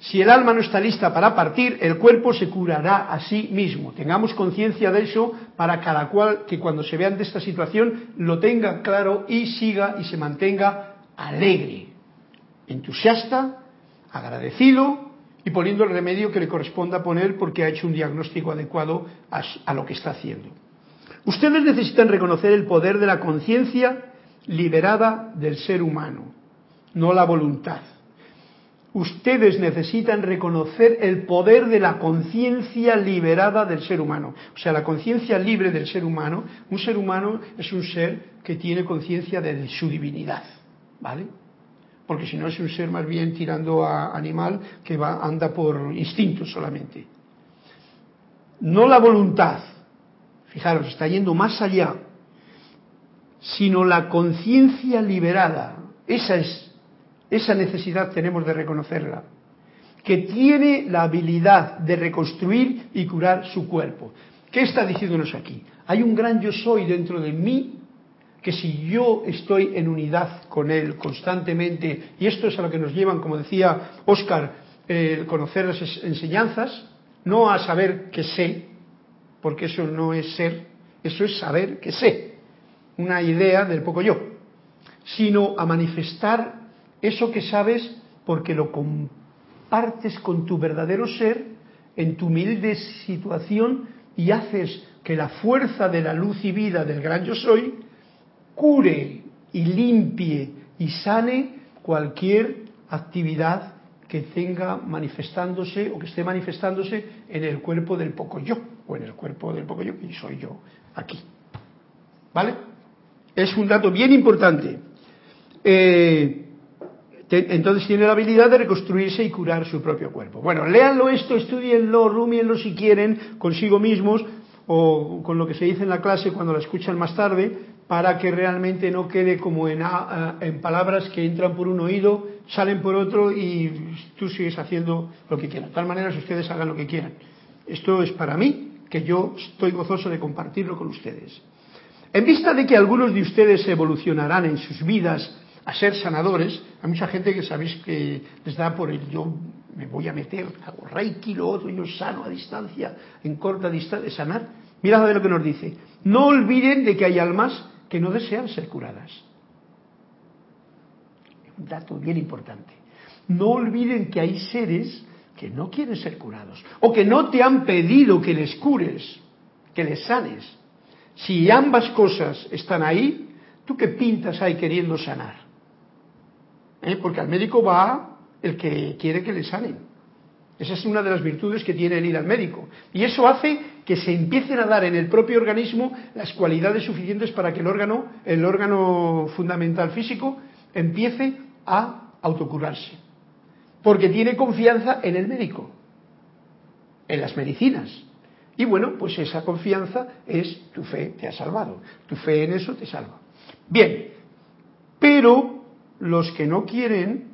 Si el alma no está lista para partir, el cuerpo se curará a sí mismo. Tengamos conciencia de eso para cada cual que cuando se vea ante esta situación lo tenga claro y siga y se mantenga alegre, entusiasta, agradecido y poniendo el remedio que le corresponda poner porque ha hecho un diagnóstico adecuado a lo que está haciendo. Ustedes necesitan reconocer el poder de la conciencia liberada del ser humano, no la voluntad. Ustedes necesitan reconocer el poder de la conciencia liberada del ser humano. O sea, la conciencia libre del ser humano, un ser humano es un ser que tiene conciencia de su divinidad, ¿vale? Porque si no es un ser más bien tirando a animal que va, anda por instinto solamente. No la voluntad. Fijaros, está yendo más allá sino la conciencia liberada. Esa es, esa necesidad tenemos de reconocerla, que tiene la habilidad de reconstruir y curar su cuerpo. ¿Qué está diciéndonos aquí? Hay un gran yo soy dentro de mí que si yo estoy en unidad con él constantemente, y esto es a lo que nos llevan, como decía Oscar, el conocer las enseñanzas, no a saber que sé, porque eso no es ser, eso es saber que sé una idea del poco yo, sino a manifestar eso que sabes porque lo compartes con tu verdadero ser en tu humilde situación y haces que la fuerza de la luz y vida del gran yo soy cure y limpie y sane cualquier actividad que tenga manifestándose o que esté manifestándose en el cuerpo del poco yo o en el cuerpo del poco yo que soy yo aquí. ¿Vale? Es un dato bien importante. Eh, entonces tiene la habilidad de reconstruirse y curar su propio cuerpo. Bueno, léanlo esto, estudienlo, rumienlo si quieren consigo mismos o con lo que se dice en la clase cuando la escuchan más tarde, para que realmente no quede como en, en palabras que entran por un oído, salen por otro y tú sigues haciendo lo que quieras. De tal manera, si ustedes hagan lo que quieran. Esto es para mí, que yo estoy gozoso de compartirlo con ustedes. En vista de que algunos de ustedes evolucionarán en sus vidas a ser sanadores, hay mucha gente que sabéis que les da por el yo me voy a meter, hago reiki, lo otro, yo sano a distancia, en corta distancia, sanar. Mirad a ver lo que nos dice. No olviden de que hay almas que no desean ser curadas. Un dato bien importante. No olviden que hay seres que no quieren ser curados o que no te han pedido que les cures, que les sanes. Si ambas cosas están ahí, ¿tú qué pintas ahí queriendo sanar? ¿Eh? Porque al médico va el que quiere que le sanen. Esa es una de las virtudes que tiene el ir al médico. Y eso hace que se empiecen a dar en el propio organismo las cualidades suficientes para que el órgano, el órgano fundamental físico, empiece a autocurarse. Porque tiene confianza en el médico, en las medicinas. Y bueno, pues esa confianza es tu fe te ha salvado. Tu fe en eso te salva. Bien, pero los que no quieren,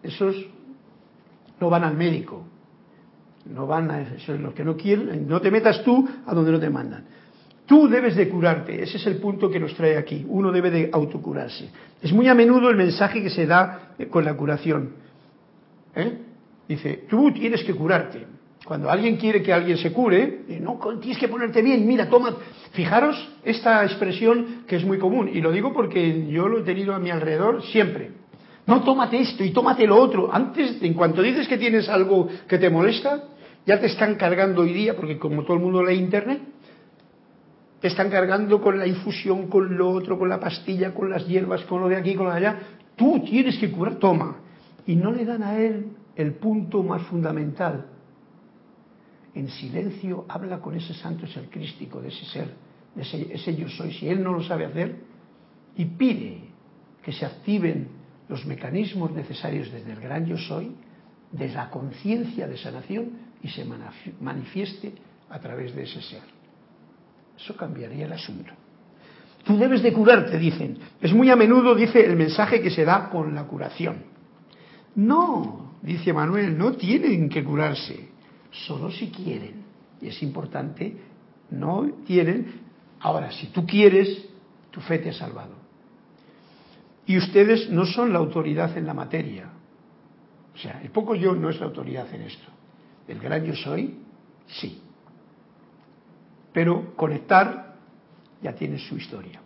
esos no van al médico. No van a eso, los que no quieren, no te metas tú a donde no te mandan. Tú debes de curarte, ese es el punto que nos trae aquí. Uno debe de autocurarse. Es muy a menudo el mensaje que se da con la curación. ¿Eh? Dice, tú tienes que curarte. Cuando alguien quiere que alguien se cure, no, tienes que ponerte bien, mira, toma. Fijaros esta expresión que es muy común, y lo digo porque yo lo he tenido a mi alrededor siempre. No, tómate esto y tómate lo otro. Antes, en cuanto dices que tienes algo que te molesta, ya te están cargando hoy día, porque como todo el mundo lee Internet, te están cargando con la infusión, con lo otro, con la pastilla, con las hierbas, con lo de aquí, con lo de allá. Tú tienes que curar, toma. Y no le dan a él el punto más fundamental. En silencio habla con ese santo ser crístico, de ese ser, de ese, yo soy. Si él no lo sabe hacer, y pide que se activen los mecanismos necesarios desde el gran yo soy, de la conciencia de sanación y se manifieste a través de ese ser. Eso cambiaría el asunto. Tú debes de curarte, dicen. Es muy a menudo, dice, el mensaje que se da con la curación. No, dice Manuel, no tienen que curarse, solo si quieren. Y es importante, no tienen. Ahora, si tú quieres, tu fe te ha salvado. Y ustedes no son la autoridad en la materia. O sea, el poco yo no es la autoridad en esto. El gran yo soy, sí. Pero conectar ya tiene su historia.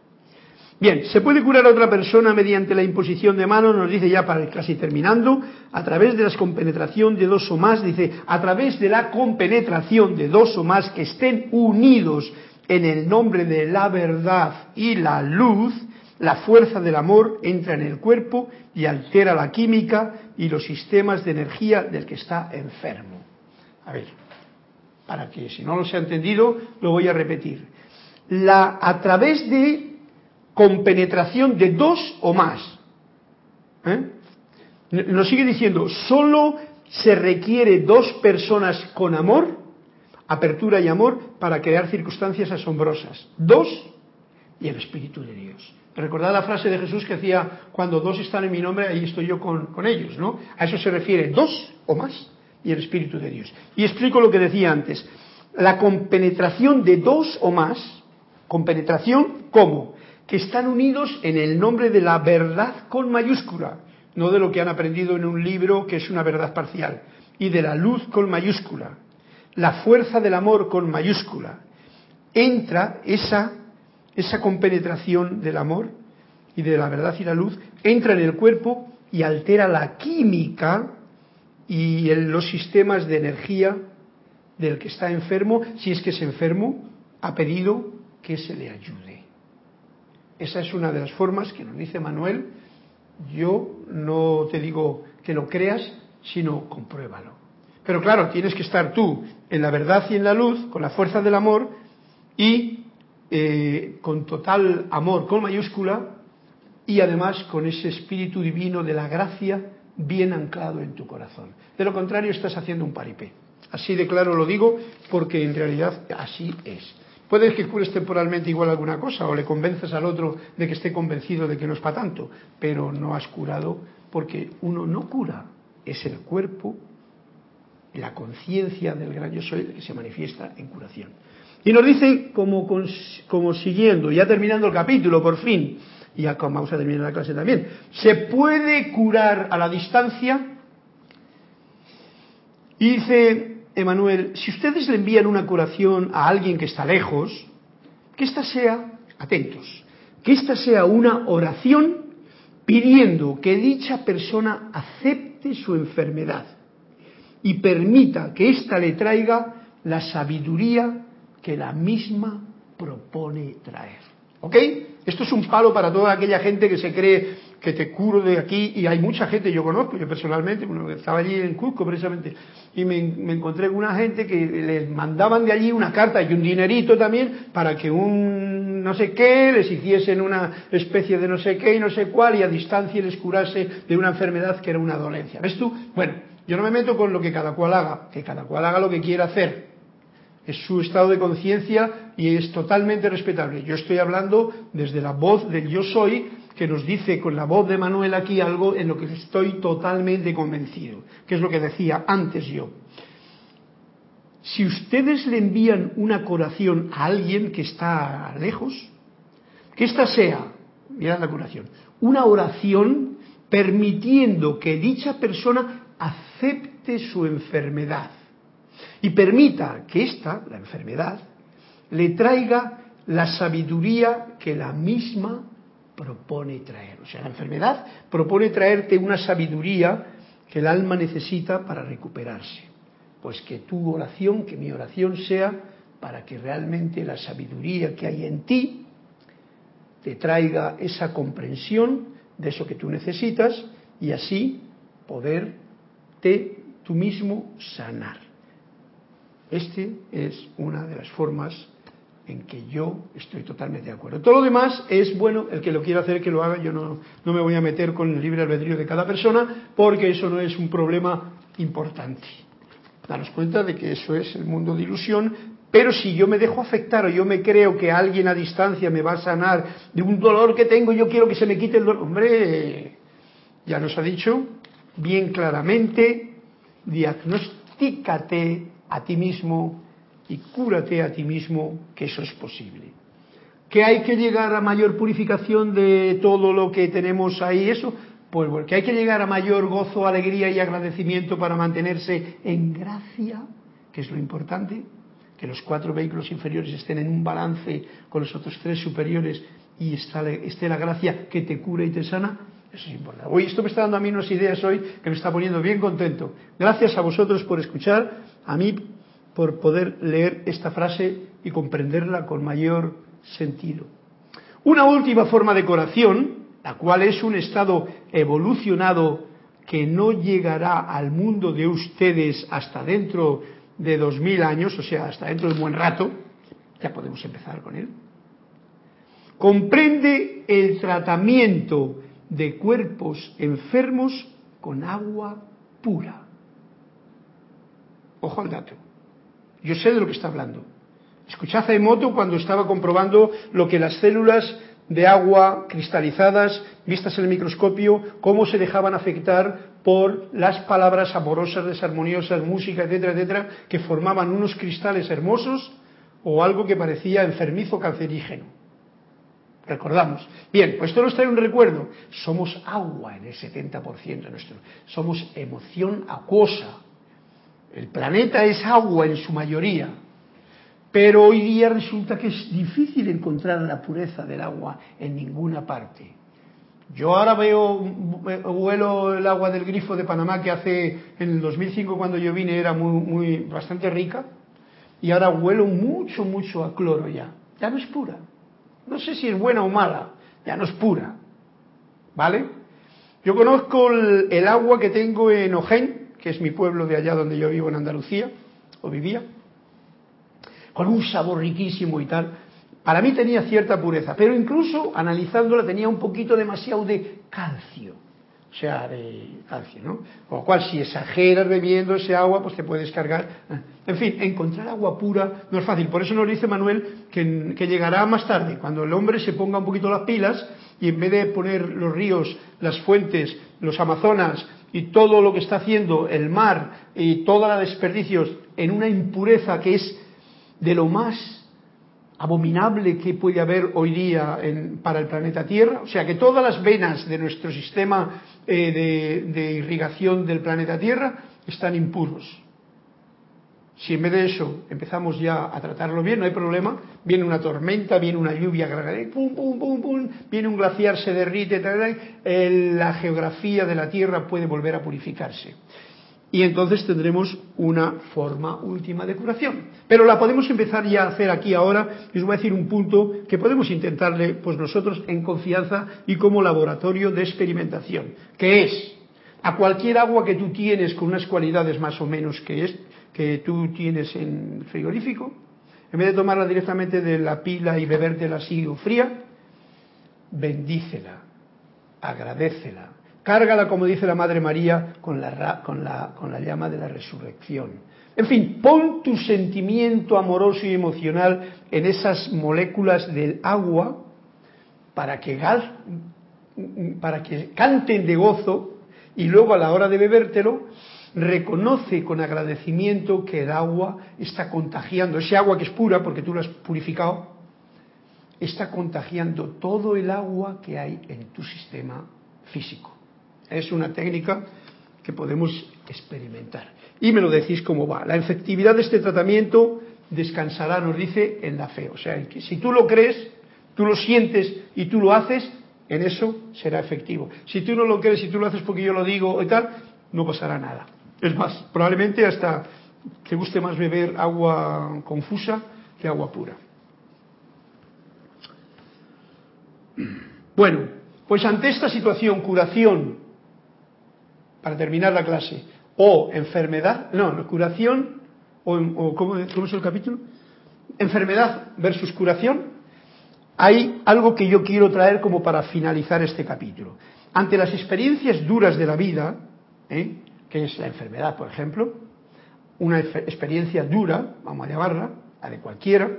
Bien, se puede curar a otra persona mediante la imposición de manos, nos dice ya para casi terminando, a través de la compenetración de dos o más, dice, a través de la compenetración de dos o más que estén unidos en el nombre de la verdad y la luz, la fuerza del amor entra en el cuerpo y altera la química y los sistemas de energía del que está enfermo. A ver, para que si no lo se ha entendido, lo voy a repetir. La, a través de compenetración de dos o más. ¿eh? Nos sigue diciendo, solo se requiere dos personas con amor, apertura y amor, para crear circunstancias asombrosas. Dos y el Espíritu de Dios. Recordad la frase de Jesús que decía, cuando dos están en mi nombre, ahí estoy yo con, con, ellos, ¿no? A eso se refiere, dos o más, y el Espíritu de Dios. Y explico lo que decía antes. La compenetración de dos o más, compenetración, ¿cómo? Que están unidos en el nombre de la verdad con mayúscula, no de lo que han aprendido en un libro que es una verdad parcial, y de la luz con mayúscula, la fuerza del amor con mayúscula. Entra esa esa compenetración del amor y de la verdad y la luz entra en el cuerpo y altera la química y los sistemas de energía del que está enfermo, si es que es enfermo, ha pedido que se le ayude. Esa es una de las formas que nos dice Manuel. Yo no te digo que lo creas, sino compruébalo. Pero claro, tienes que estar tú en la verdad y en la luz, con la fuerza del amor, y eh, con total amor con mayúscula y además con ese espíritu divino de la gracia bien anclado en tu corazón. De lo contrario estás haciendo un paripé. Así de claro lo digo porque en realidad así es. Puedes que cures temporalmente igual alguna cosa o le convences al otro de que esté convencido de que no es para tanto, pero no has curado porque uno no cura, es el cuerpo, la conciencia del gran yo soy el que se manifiesta en curación. Y nos dice como, como siguiendo, ya terminando el capítulo por fin, y ya vamos a terminar la clase también, ¿se puede curar a la distancia? Y dice Emanuel, si ustedes le envían una curación a alguien que está lejos, que ésta sea, atentos, que ésta sea una oración pidiendo que dicha persona acepte su enfermedad y permita que ésta le traiga la sabiduría que la misma propone traer. ¿Ok? Esto es un palo para toda aquella gente que se cree que te curo de aquí y hay mucha gente, yo conozco, yo personalmente, estaba allí en Cusco precisamente y me, me, encontré con una gente que les mandaban de allí una carta y un dinerito también para que un no sé qué les hiciesen una especie de no sé qué y no sé cuál y a distancia les curase de una enfermedad que era una dolencia. ¿Ves tú? Bueno, yo no me meto con lo que cada cual haga, que cada cual haga lo que quiera hacer es su estado de conciencia y es totalmente respetable. Yo estoy hablando desde la voz del yo soy, que nos dice con la voz de Manuel aquí algo en lo que estoy totalmente convencido, que es lo que decía antes yo. Si ustedes le envían una curación a alguien que está lejos, que ésta sea, mirad la curación, una oración permitiendo que dicha persona acepte su enfermedad y permita que esta, la enfermedad, le traiga la sabiduría que la misma propone traer. O sea, la enfermedad propone traerte una sabiduría que el alma necesita para recuperarse. Pues que tu oración, que mi oración sea para que realmente la sabiduría que hay en ti te traiga esa comprensión de eso que tú necesitas y así poderte tú mismo sanar. Este es una de las formas en que yo estoy totalmente de acuerdo. Todo lo demás es bueno, el que lo quiera hacer, que lo haga. Yo no, no me voy a meter con el libre albedrío de cada persona porque eso no es un problema importante. Daros cuenta de que eso es el mundo de ilusión, pero si yo me dejo afectar o yo me creo que alguien a distancia me va a sanar de un dolor que tengo, yo quiero que se me quite el dolor. Hombre, ya nos ha dicho bien claramente, diagnostícate a ti mismo y cúrate a ti mismo, que eso es posible. ¿Que hay que llegar a mayor purificación de todo lo que tenemos ahí? Eso, pues porque hay que llegar a mayor gozo, alegría y agradecimiento para mantenerse en gracia, que es lo importante, que los cuatro vehículos inferiores estén en un balance con los otros tres superiores y esté la gracia que te cura y te sana, eso es importante. Hoy esto me está dando a mí unas ideas hoy que me está poniendo bien contento. Gracias a vosotros por escuchar, a mí por poder leer esta frase y comprenderla con mayor sentido. Una última forma de coración, la cual es un estado evolucionado que no llegará al mundo de ustedes hasta dentro de dos mil años, o sea, hasta dentro de un buen rato, ya podemos empezar con él, comprende el tratamiento de cuerpos enfermos con agua pura. Ojo al dato. Yo sé de lo que está hablando. Escuchad a Emoto cuando estaba comprobando lo que las células de agua cristalizadas, vistas en el microscopio, cómo se dejaban afectar por las palabras amorosas, desarmoniosas, música, etcétera, etcétera, que formaban unos cristales hermosos o algo que parecía enfermizo cancerígeno. Recordamos. Bien, pues esto nos trae un recuerdo. Somos agua en el 70% nuestro. Somos emoción acuosa. El planeta es agua en su mayoría, pero hoy día resulta que es difícil encontrar la pureza del agua en ninguna parte. Yo ahora veo, huelo el agua del grifo de Panamá que hace en el 2005 cuando yo vine era muy, muy bastante rica y ahora huelo mucho, mucho a cloro ya. Ya no es pura. No sé si es buena o mala, ya no es pura. ¿Vale? Yo conozco el, el agua que tengo en Ojén, que es mi pueblo de allá donde yo vivo en Andalucía, o vivía, con un sabor riquísimo y tal. Para mí tenía cierta pureza, pero incluso analizándola tenía un poquito demasiado de calcio, o sea, de calcio, ¿no? Con lo cual, si exageras bebiendo ese agua, pues te puedes cargar. En fin, encontrar agua pura no es fácil. Por eso nos dice Manuel que, que llegará más tarde, cuando el hombre se ponga un poquito las pilas y en vez de poner los ríos, las fuentes, los Amazonas, y todo lo que está haciendo el mar y todos los desperdicios en una impureza que es de lo más abominable que puede haber hoy día para el planeta Tierra, o sea que todas las venas de nuestro sistema eh, de irrigación del planeta Tierra están impuros. Si en vez de eso empezamos ya a tratarlo bien, no hay problema. Viene una tormenta, viene una lluvia, pum, pum, pum, pum, viene un glaciar, se derrite, la geografía de la Tierra puede volver a purificarse. y entonces tendremos una forma última de curación. Pero la podemos empezar ya a hacer aquí ahora y os voy a decir un punto que podemos intentarle pues nosotros en confianza y como laboratorio de experimentación, que es a cualquier agua que tú tienes con unas cualidades más o menos que es que tú tienes en frigorífico, en vez de tomarla directamente de la pila y bebértela así fría, bendícela, agradecela, Cárgala, como dice la Madre María, con la, con la, con la llama de la resurrección. En fin, pon tu sentimiento amoroso y emocional en esas moléculas del agua para que, para que canten de gozo y luego a la hora de bebértelo reconoce con agradecimiento que el agua está contagiando, ese agua que es pura porque tú lo has purificado, está contagiando todo el agua que hay en tu sistema físico. Es una técnica que podemos experimentar. Y me lo decís cómo va. La efectividad de este tratamiento descansará, nos dice, en la fe. O sea, que si tú lo crees, tú lo sientes y tú lo haces, en eso será efectivo. Si tú no lo crees y tú lo haces porque yo lo digo y tal, no pasará nada. Es más, probablemente hasta te guste más beber agua confusa que agua pura. Bueno, pues ante esta situación, curación para terminar la clase, o enfermedad, no, curación, o, ¿cómo, es el capítulo? Enfermedad versus curación, hay algo que yo quiero traer como para finalizar este capítulo. Ante las experiencias duras de la vida, ¿eh? Que es la enfermedad, por ejemplo, una experiencia dura, vamos a llamarla, la de cualquiera,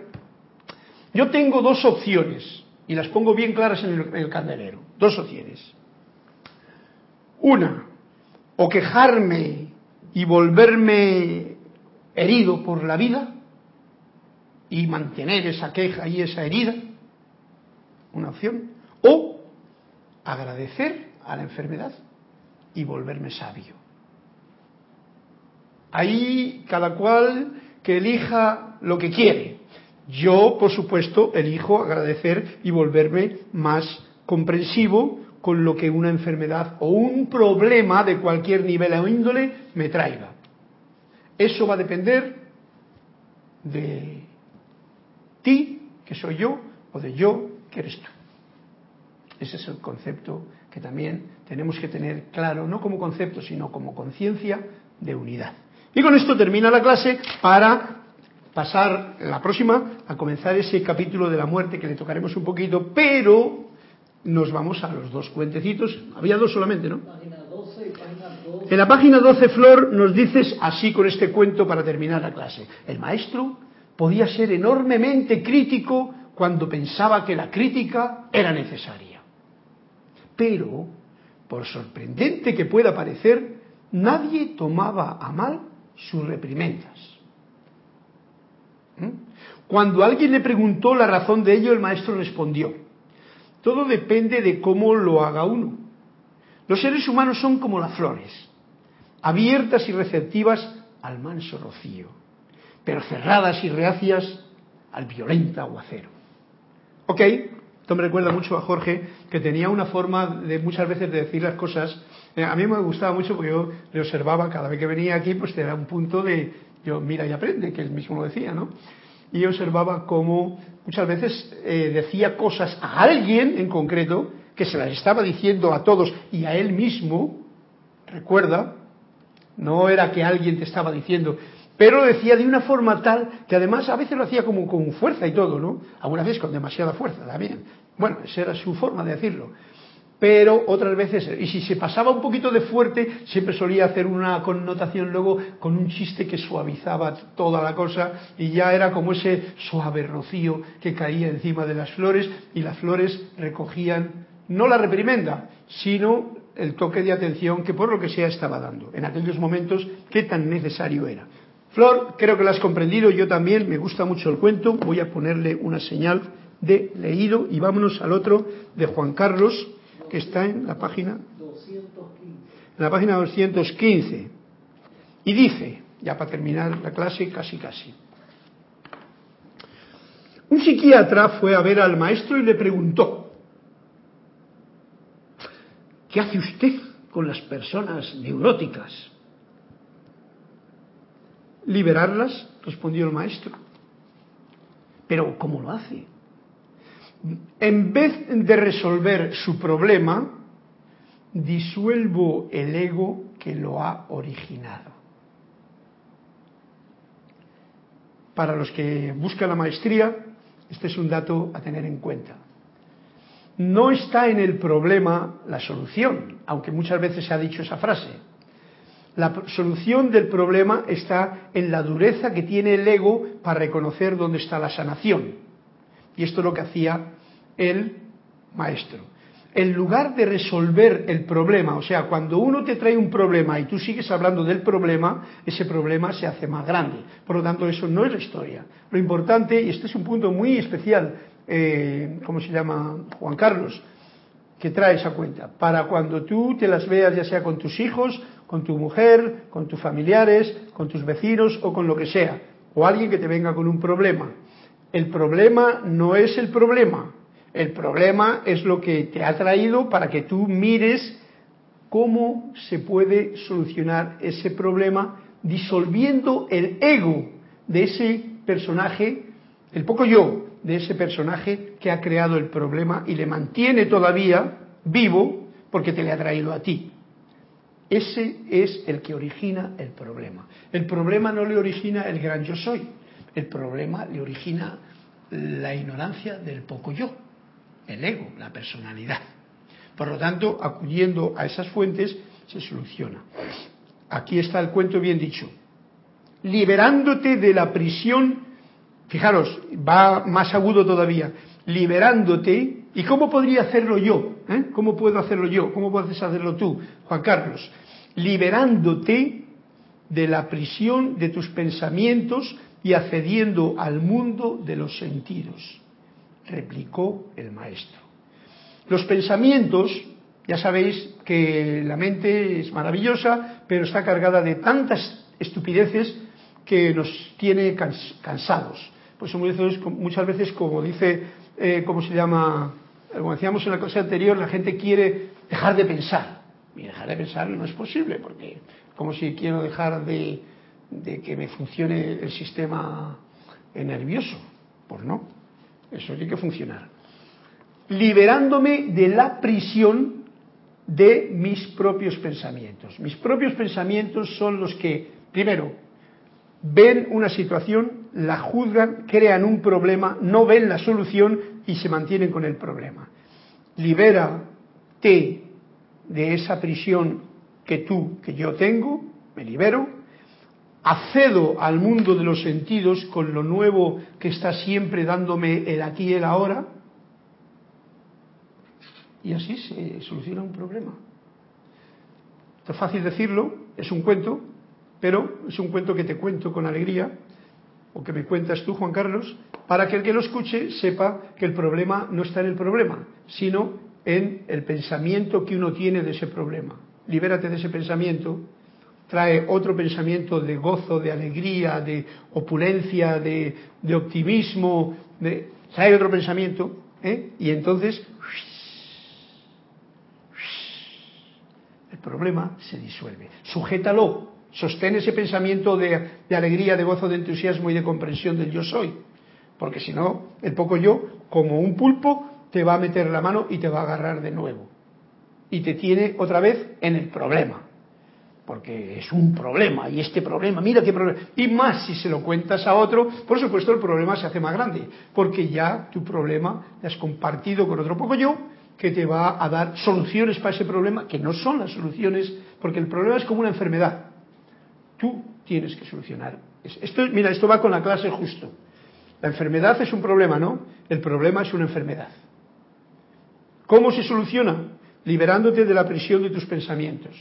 yo tengo dos opciones, y las pongo bien claras en el, en el candelero, dos opciones. Una, o quejarme y volverme herido por la vida y mantener esa queja y esa herida, una opción, o agradecer a la enfermedad y volverme sabio. Ahí cada cual que elija lo que quiere. Yo, por supuesto, elijo agradecer y volverme más comprensivo con lo que una enfermedad o un problema de cualquier nivel o índole me traiga. Eso va a depender de ti, que soy yo, o de yo, que eres tú. Ese es el concepto que también tenemos que tener claro, no como concepto, sino como conciencia de unidad. Y con esto termina la clase para pasar la próxima a comenzar ese capítulo de la muerte que le tocaremos un poquito, pero nos vamos a los dos cuentecitos. Había dos solamente, ¿no? En la página 12, Flor, nos dices así con este cuento para terminar la clase. El maestro podía ser enormemente crítico cuando pensaba que la crítica era necesaria. Pero, por sorprendente que pueda parecer, nadie tomaba a mal sus reprimendas. ¿Mm? Cuando alguien le preguntó la razón de ello, el maestro respondió, todo depende de cómo lo haga uno. Los seres humanos son como las flores, abiertas y receptivas al manso rocío, pero cerradas y reacias al violento aguacero. ¿Ok? Esto me recuerda mucho a Jorge, que tenía una forma de muchas veces de decir las cosas. Eh, a mí me gustaba mucho porque yo le observaba cada vez que venía aquí, pues te da un punto de, yo mira y aprende, que él mismo lo decía, ¿no? Y observaba cómo muchas veces eh, decía cosas a alguien en concreto que se las estaba diciendo a todos y a él mismo, recuerda, no era que alguien te estaba diciendo, pero lo decía de una forma tal que además a veces lo hacía como con fuerza y todo, ¿no? Algunas veces con demasiada fuerza también. Bueno, esa era su forma de decirlo pero otras veces, y si se pasaba un poquito de fuerte, siempre solía hacer una connotación luego con un chiste que suavizaba toda la cosa y ya era como ese suave rocío que caía encima de las flores y las flores recogían no la reprimenda, sino el toque de atención que por lo que sea estaba dando en aquellos momentos que tan necesario era. Flor, creo que lo has comprendido, yo también, me gusta mucho el cuento, voy a ponerle una señal de leído y vámonos al otro de Juan Carlos que está en la página 215. En la página 215. Y dice, ya para terminar la clase, casi casi. Un psiquiatra fue a ver al maestro y le preguntó, ¿qué hace usted con las personas neuróticas? Liberarlas, respondió el maestro. Pero ¿cómo lo hace? En vez de resolver su problema, disuelvo el ego que lo ha originado. Para los que buscan la maestría, este es un dato a tener en cuenta. No está en el problema la solución, aunque muchas veces se ha dicho esa frase. La solución del problema está en la dureza que tiene el ego para reconocer dónde está la sanación. Y esto es lo que hacía el maestro. En lugar de resolver el problema, o sea, cuando uno te trae un problema y tú sigues hablando del problema, ese problema se hace más grande. Por lo tanto, eso no es la historia. Lo importante, y este es un punto muy especial, eh, ¿cómo se llama? Juan Carlos, que trae esa cuenta. Para cuando tú te las veas, ya sea con tus hijos con tu mujer, con tus familiares, con tus vecinos o con lo que sea, o alguien que te venga con un problema. El problema no es el problema, el problema es lo que te ha traído para que tú mires cómo se puede solucionar ese problema disolviendo el ego de ese personaje, el poco yo de ese personaje que ha creado el problema y le mantiene todavía vivo porque te le ha traído a ti. Ese es el que origina el problema. El problema no le origina el gran yo soy, el problema le origina la ignorancia del poco yo, el ego, la personalidad. Por lo tanto, acudiendo a esas fuentes se soluciona. Aquí está el cuento bien dicho. Liberándote de la prisión, fijaros, va más agudo todavía, liberándote ¿Y cómo podría hacerlo yo? ¿Eh? ¿Cómo puedo hacerlo yo? ¿Cómo puedes hacerlo tú, Juan Carlos? Liberándote de la prisión de tus pensamientos y accediendo al mundo de los sentidos, replicó el maestro. Los pensamientos, ya sabéis que la mente es maravillosa, pero está cargada de tantas estupideces que nos tiene cansados. Pues muchas veces, como dice, eh, ¿cómo se llama? como decíamos en la cosa anterior, la gente quiere dejar de pensar. Y dejar de pensar no es posible, porque como si quiero dejar de, que me funcione el sistema nervioso. Pues no, eso tiene que funcionar. Liberándome de la prisión de mis propios pensamientos. Mis propios pensamientos son los que, primero, ven una situación, la juzgan, crean un problema, no ven la solución y se mantienen con el problema. Libérate de esa prisión que tú, que yo tengo, me libero, accedo al mundo de los sentidos con lo nuevo que está siempre dándome el aquí y el ahora, y así se soluciona un problema. es fácil decirlo, es un cuento, pero es un cuento que te cuento con alegría, o que me cuentas tú, Juan Carlos, para que el que lo escuche sepa que el problema no está en el problema, sino en el pensamiento que uno tiene de ese problema. Libérate de ese pensamiento, trae otro pensamiento de gozo, de alegría, de opulencia, de, optimismo, trae otro pensamiento, ¿eh? y entonces el problema se disuelve. Sujétalo, Sostén ese pensamiento de, alegría, de gozo, de entusiasmo y de comprensión del yo soy. Porque si no, el poco yo, como un pulpo, te va a meter la mano y te va a agarrar de nuevo. Y te tiene otra vez en el problema. Porque es un problema, y este problema, mira qué problema. Y más si se lo cuentas a otro, por supuesto el problema se hace más grande. Porque ya tu problema lo has compartido con otro poco yo, que te va a dar soluciones para ese problema, que no son las soluciones, porque el problema es como una enfermedad tú tienes que solucionar. Esto, mira, esto va con la clase justo. La enfermedad es un problema, ¿no? El problema es una enfermedad. ¿Cómo se soluciona? Liberándote de la prisión de tus pensamientos.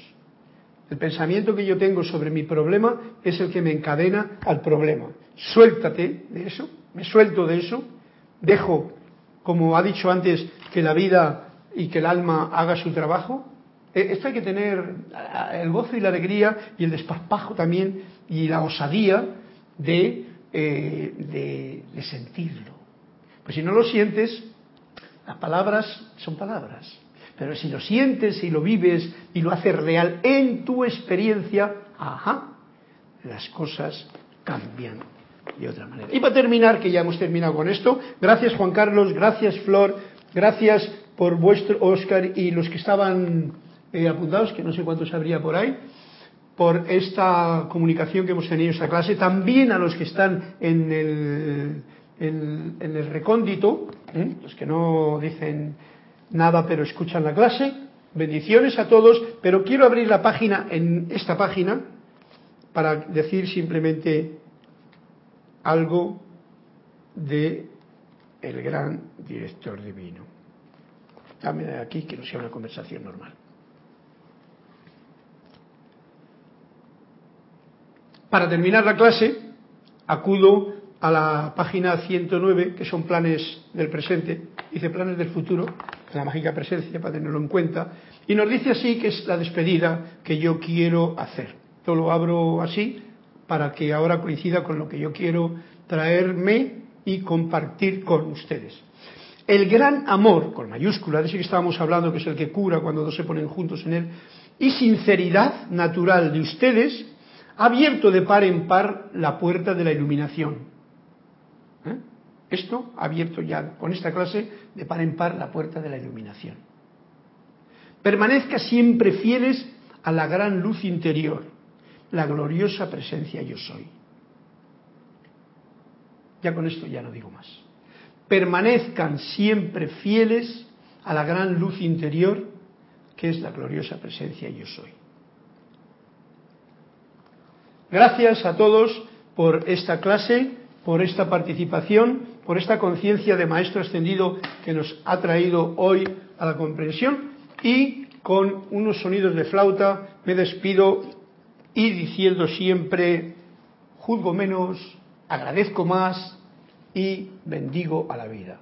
El pensamiento que yo tengo sobre mi problema es el que me encadena al problema. Suéltate de eso, me suelto de eso, dejo, como ha dicho antes, que la vida y que el alma haga su trabajo, esto hay que tener el gozo y la alegría y el desparpajo también y la osadía de, eh, de, sentirlo. Pues si no lo sientes, las palabras son palabras. Pero si lo sientes y lo vives y lo haces real en tu experiencia, ajá, las cosas cambian de otra manera. Y para terminar, que ya hemos terminado con esto, gracias Juan Carlos, gracias Flor, gracias por vuestro Oscar y los que estaban apuntados, que no sé cuántos habría por ahí, por esta comunicación que hemos tenido esta clase, también a los que están en el, en, el recóndito, ¿eh? los que no dicen nada pero escuchan la clase, bendiciones a todos, pero quiero abrir la página en esta página para decir simplemente algo de el gran director divino. Dame de aquí que no sea una conversación normal. Para terminar la clase, acudo a la página 109, que son planes del presente, dice planes del futuro, la mágica presencia, para tenerlo en cuenta, y nos dice así que es la despedida que yo quiero hacer. Yo lo abro así para que ahora coincida con lo que yo quiero traerme y compartir con ustedes. El gran amor, con mayúscula, de ese que estábamos hablando, que es el que cura cuando dos se ponen juntos en él, y sinceridad natural de ustedes, abierto de par en par la puerta de la iluminación. ¿Eh? Esto ha abierto ya con esta clase de par en par la puerta de la iluminación. Permanezca siempre fieles a la gran luz interior, la gloriosa presencia yo soy. Ya con esto ya no digo más. Permanezcan siempre fieles a la gran luz interior que es la gloriosa presencia yo soy. Gracias a todos por esta clase, por esta participación, por esta conciencia de Maestro Ascendido que nos ha traído hoy a la comprensión y con unos sonidos de flauta me despido y diciendo siempre, juzgo menos, agradezco más y bendigo a la vida.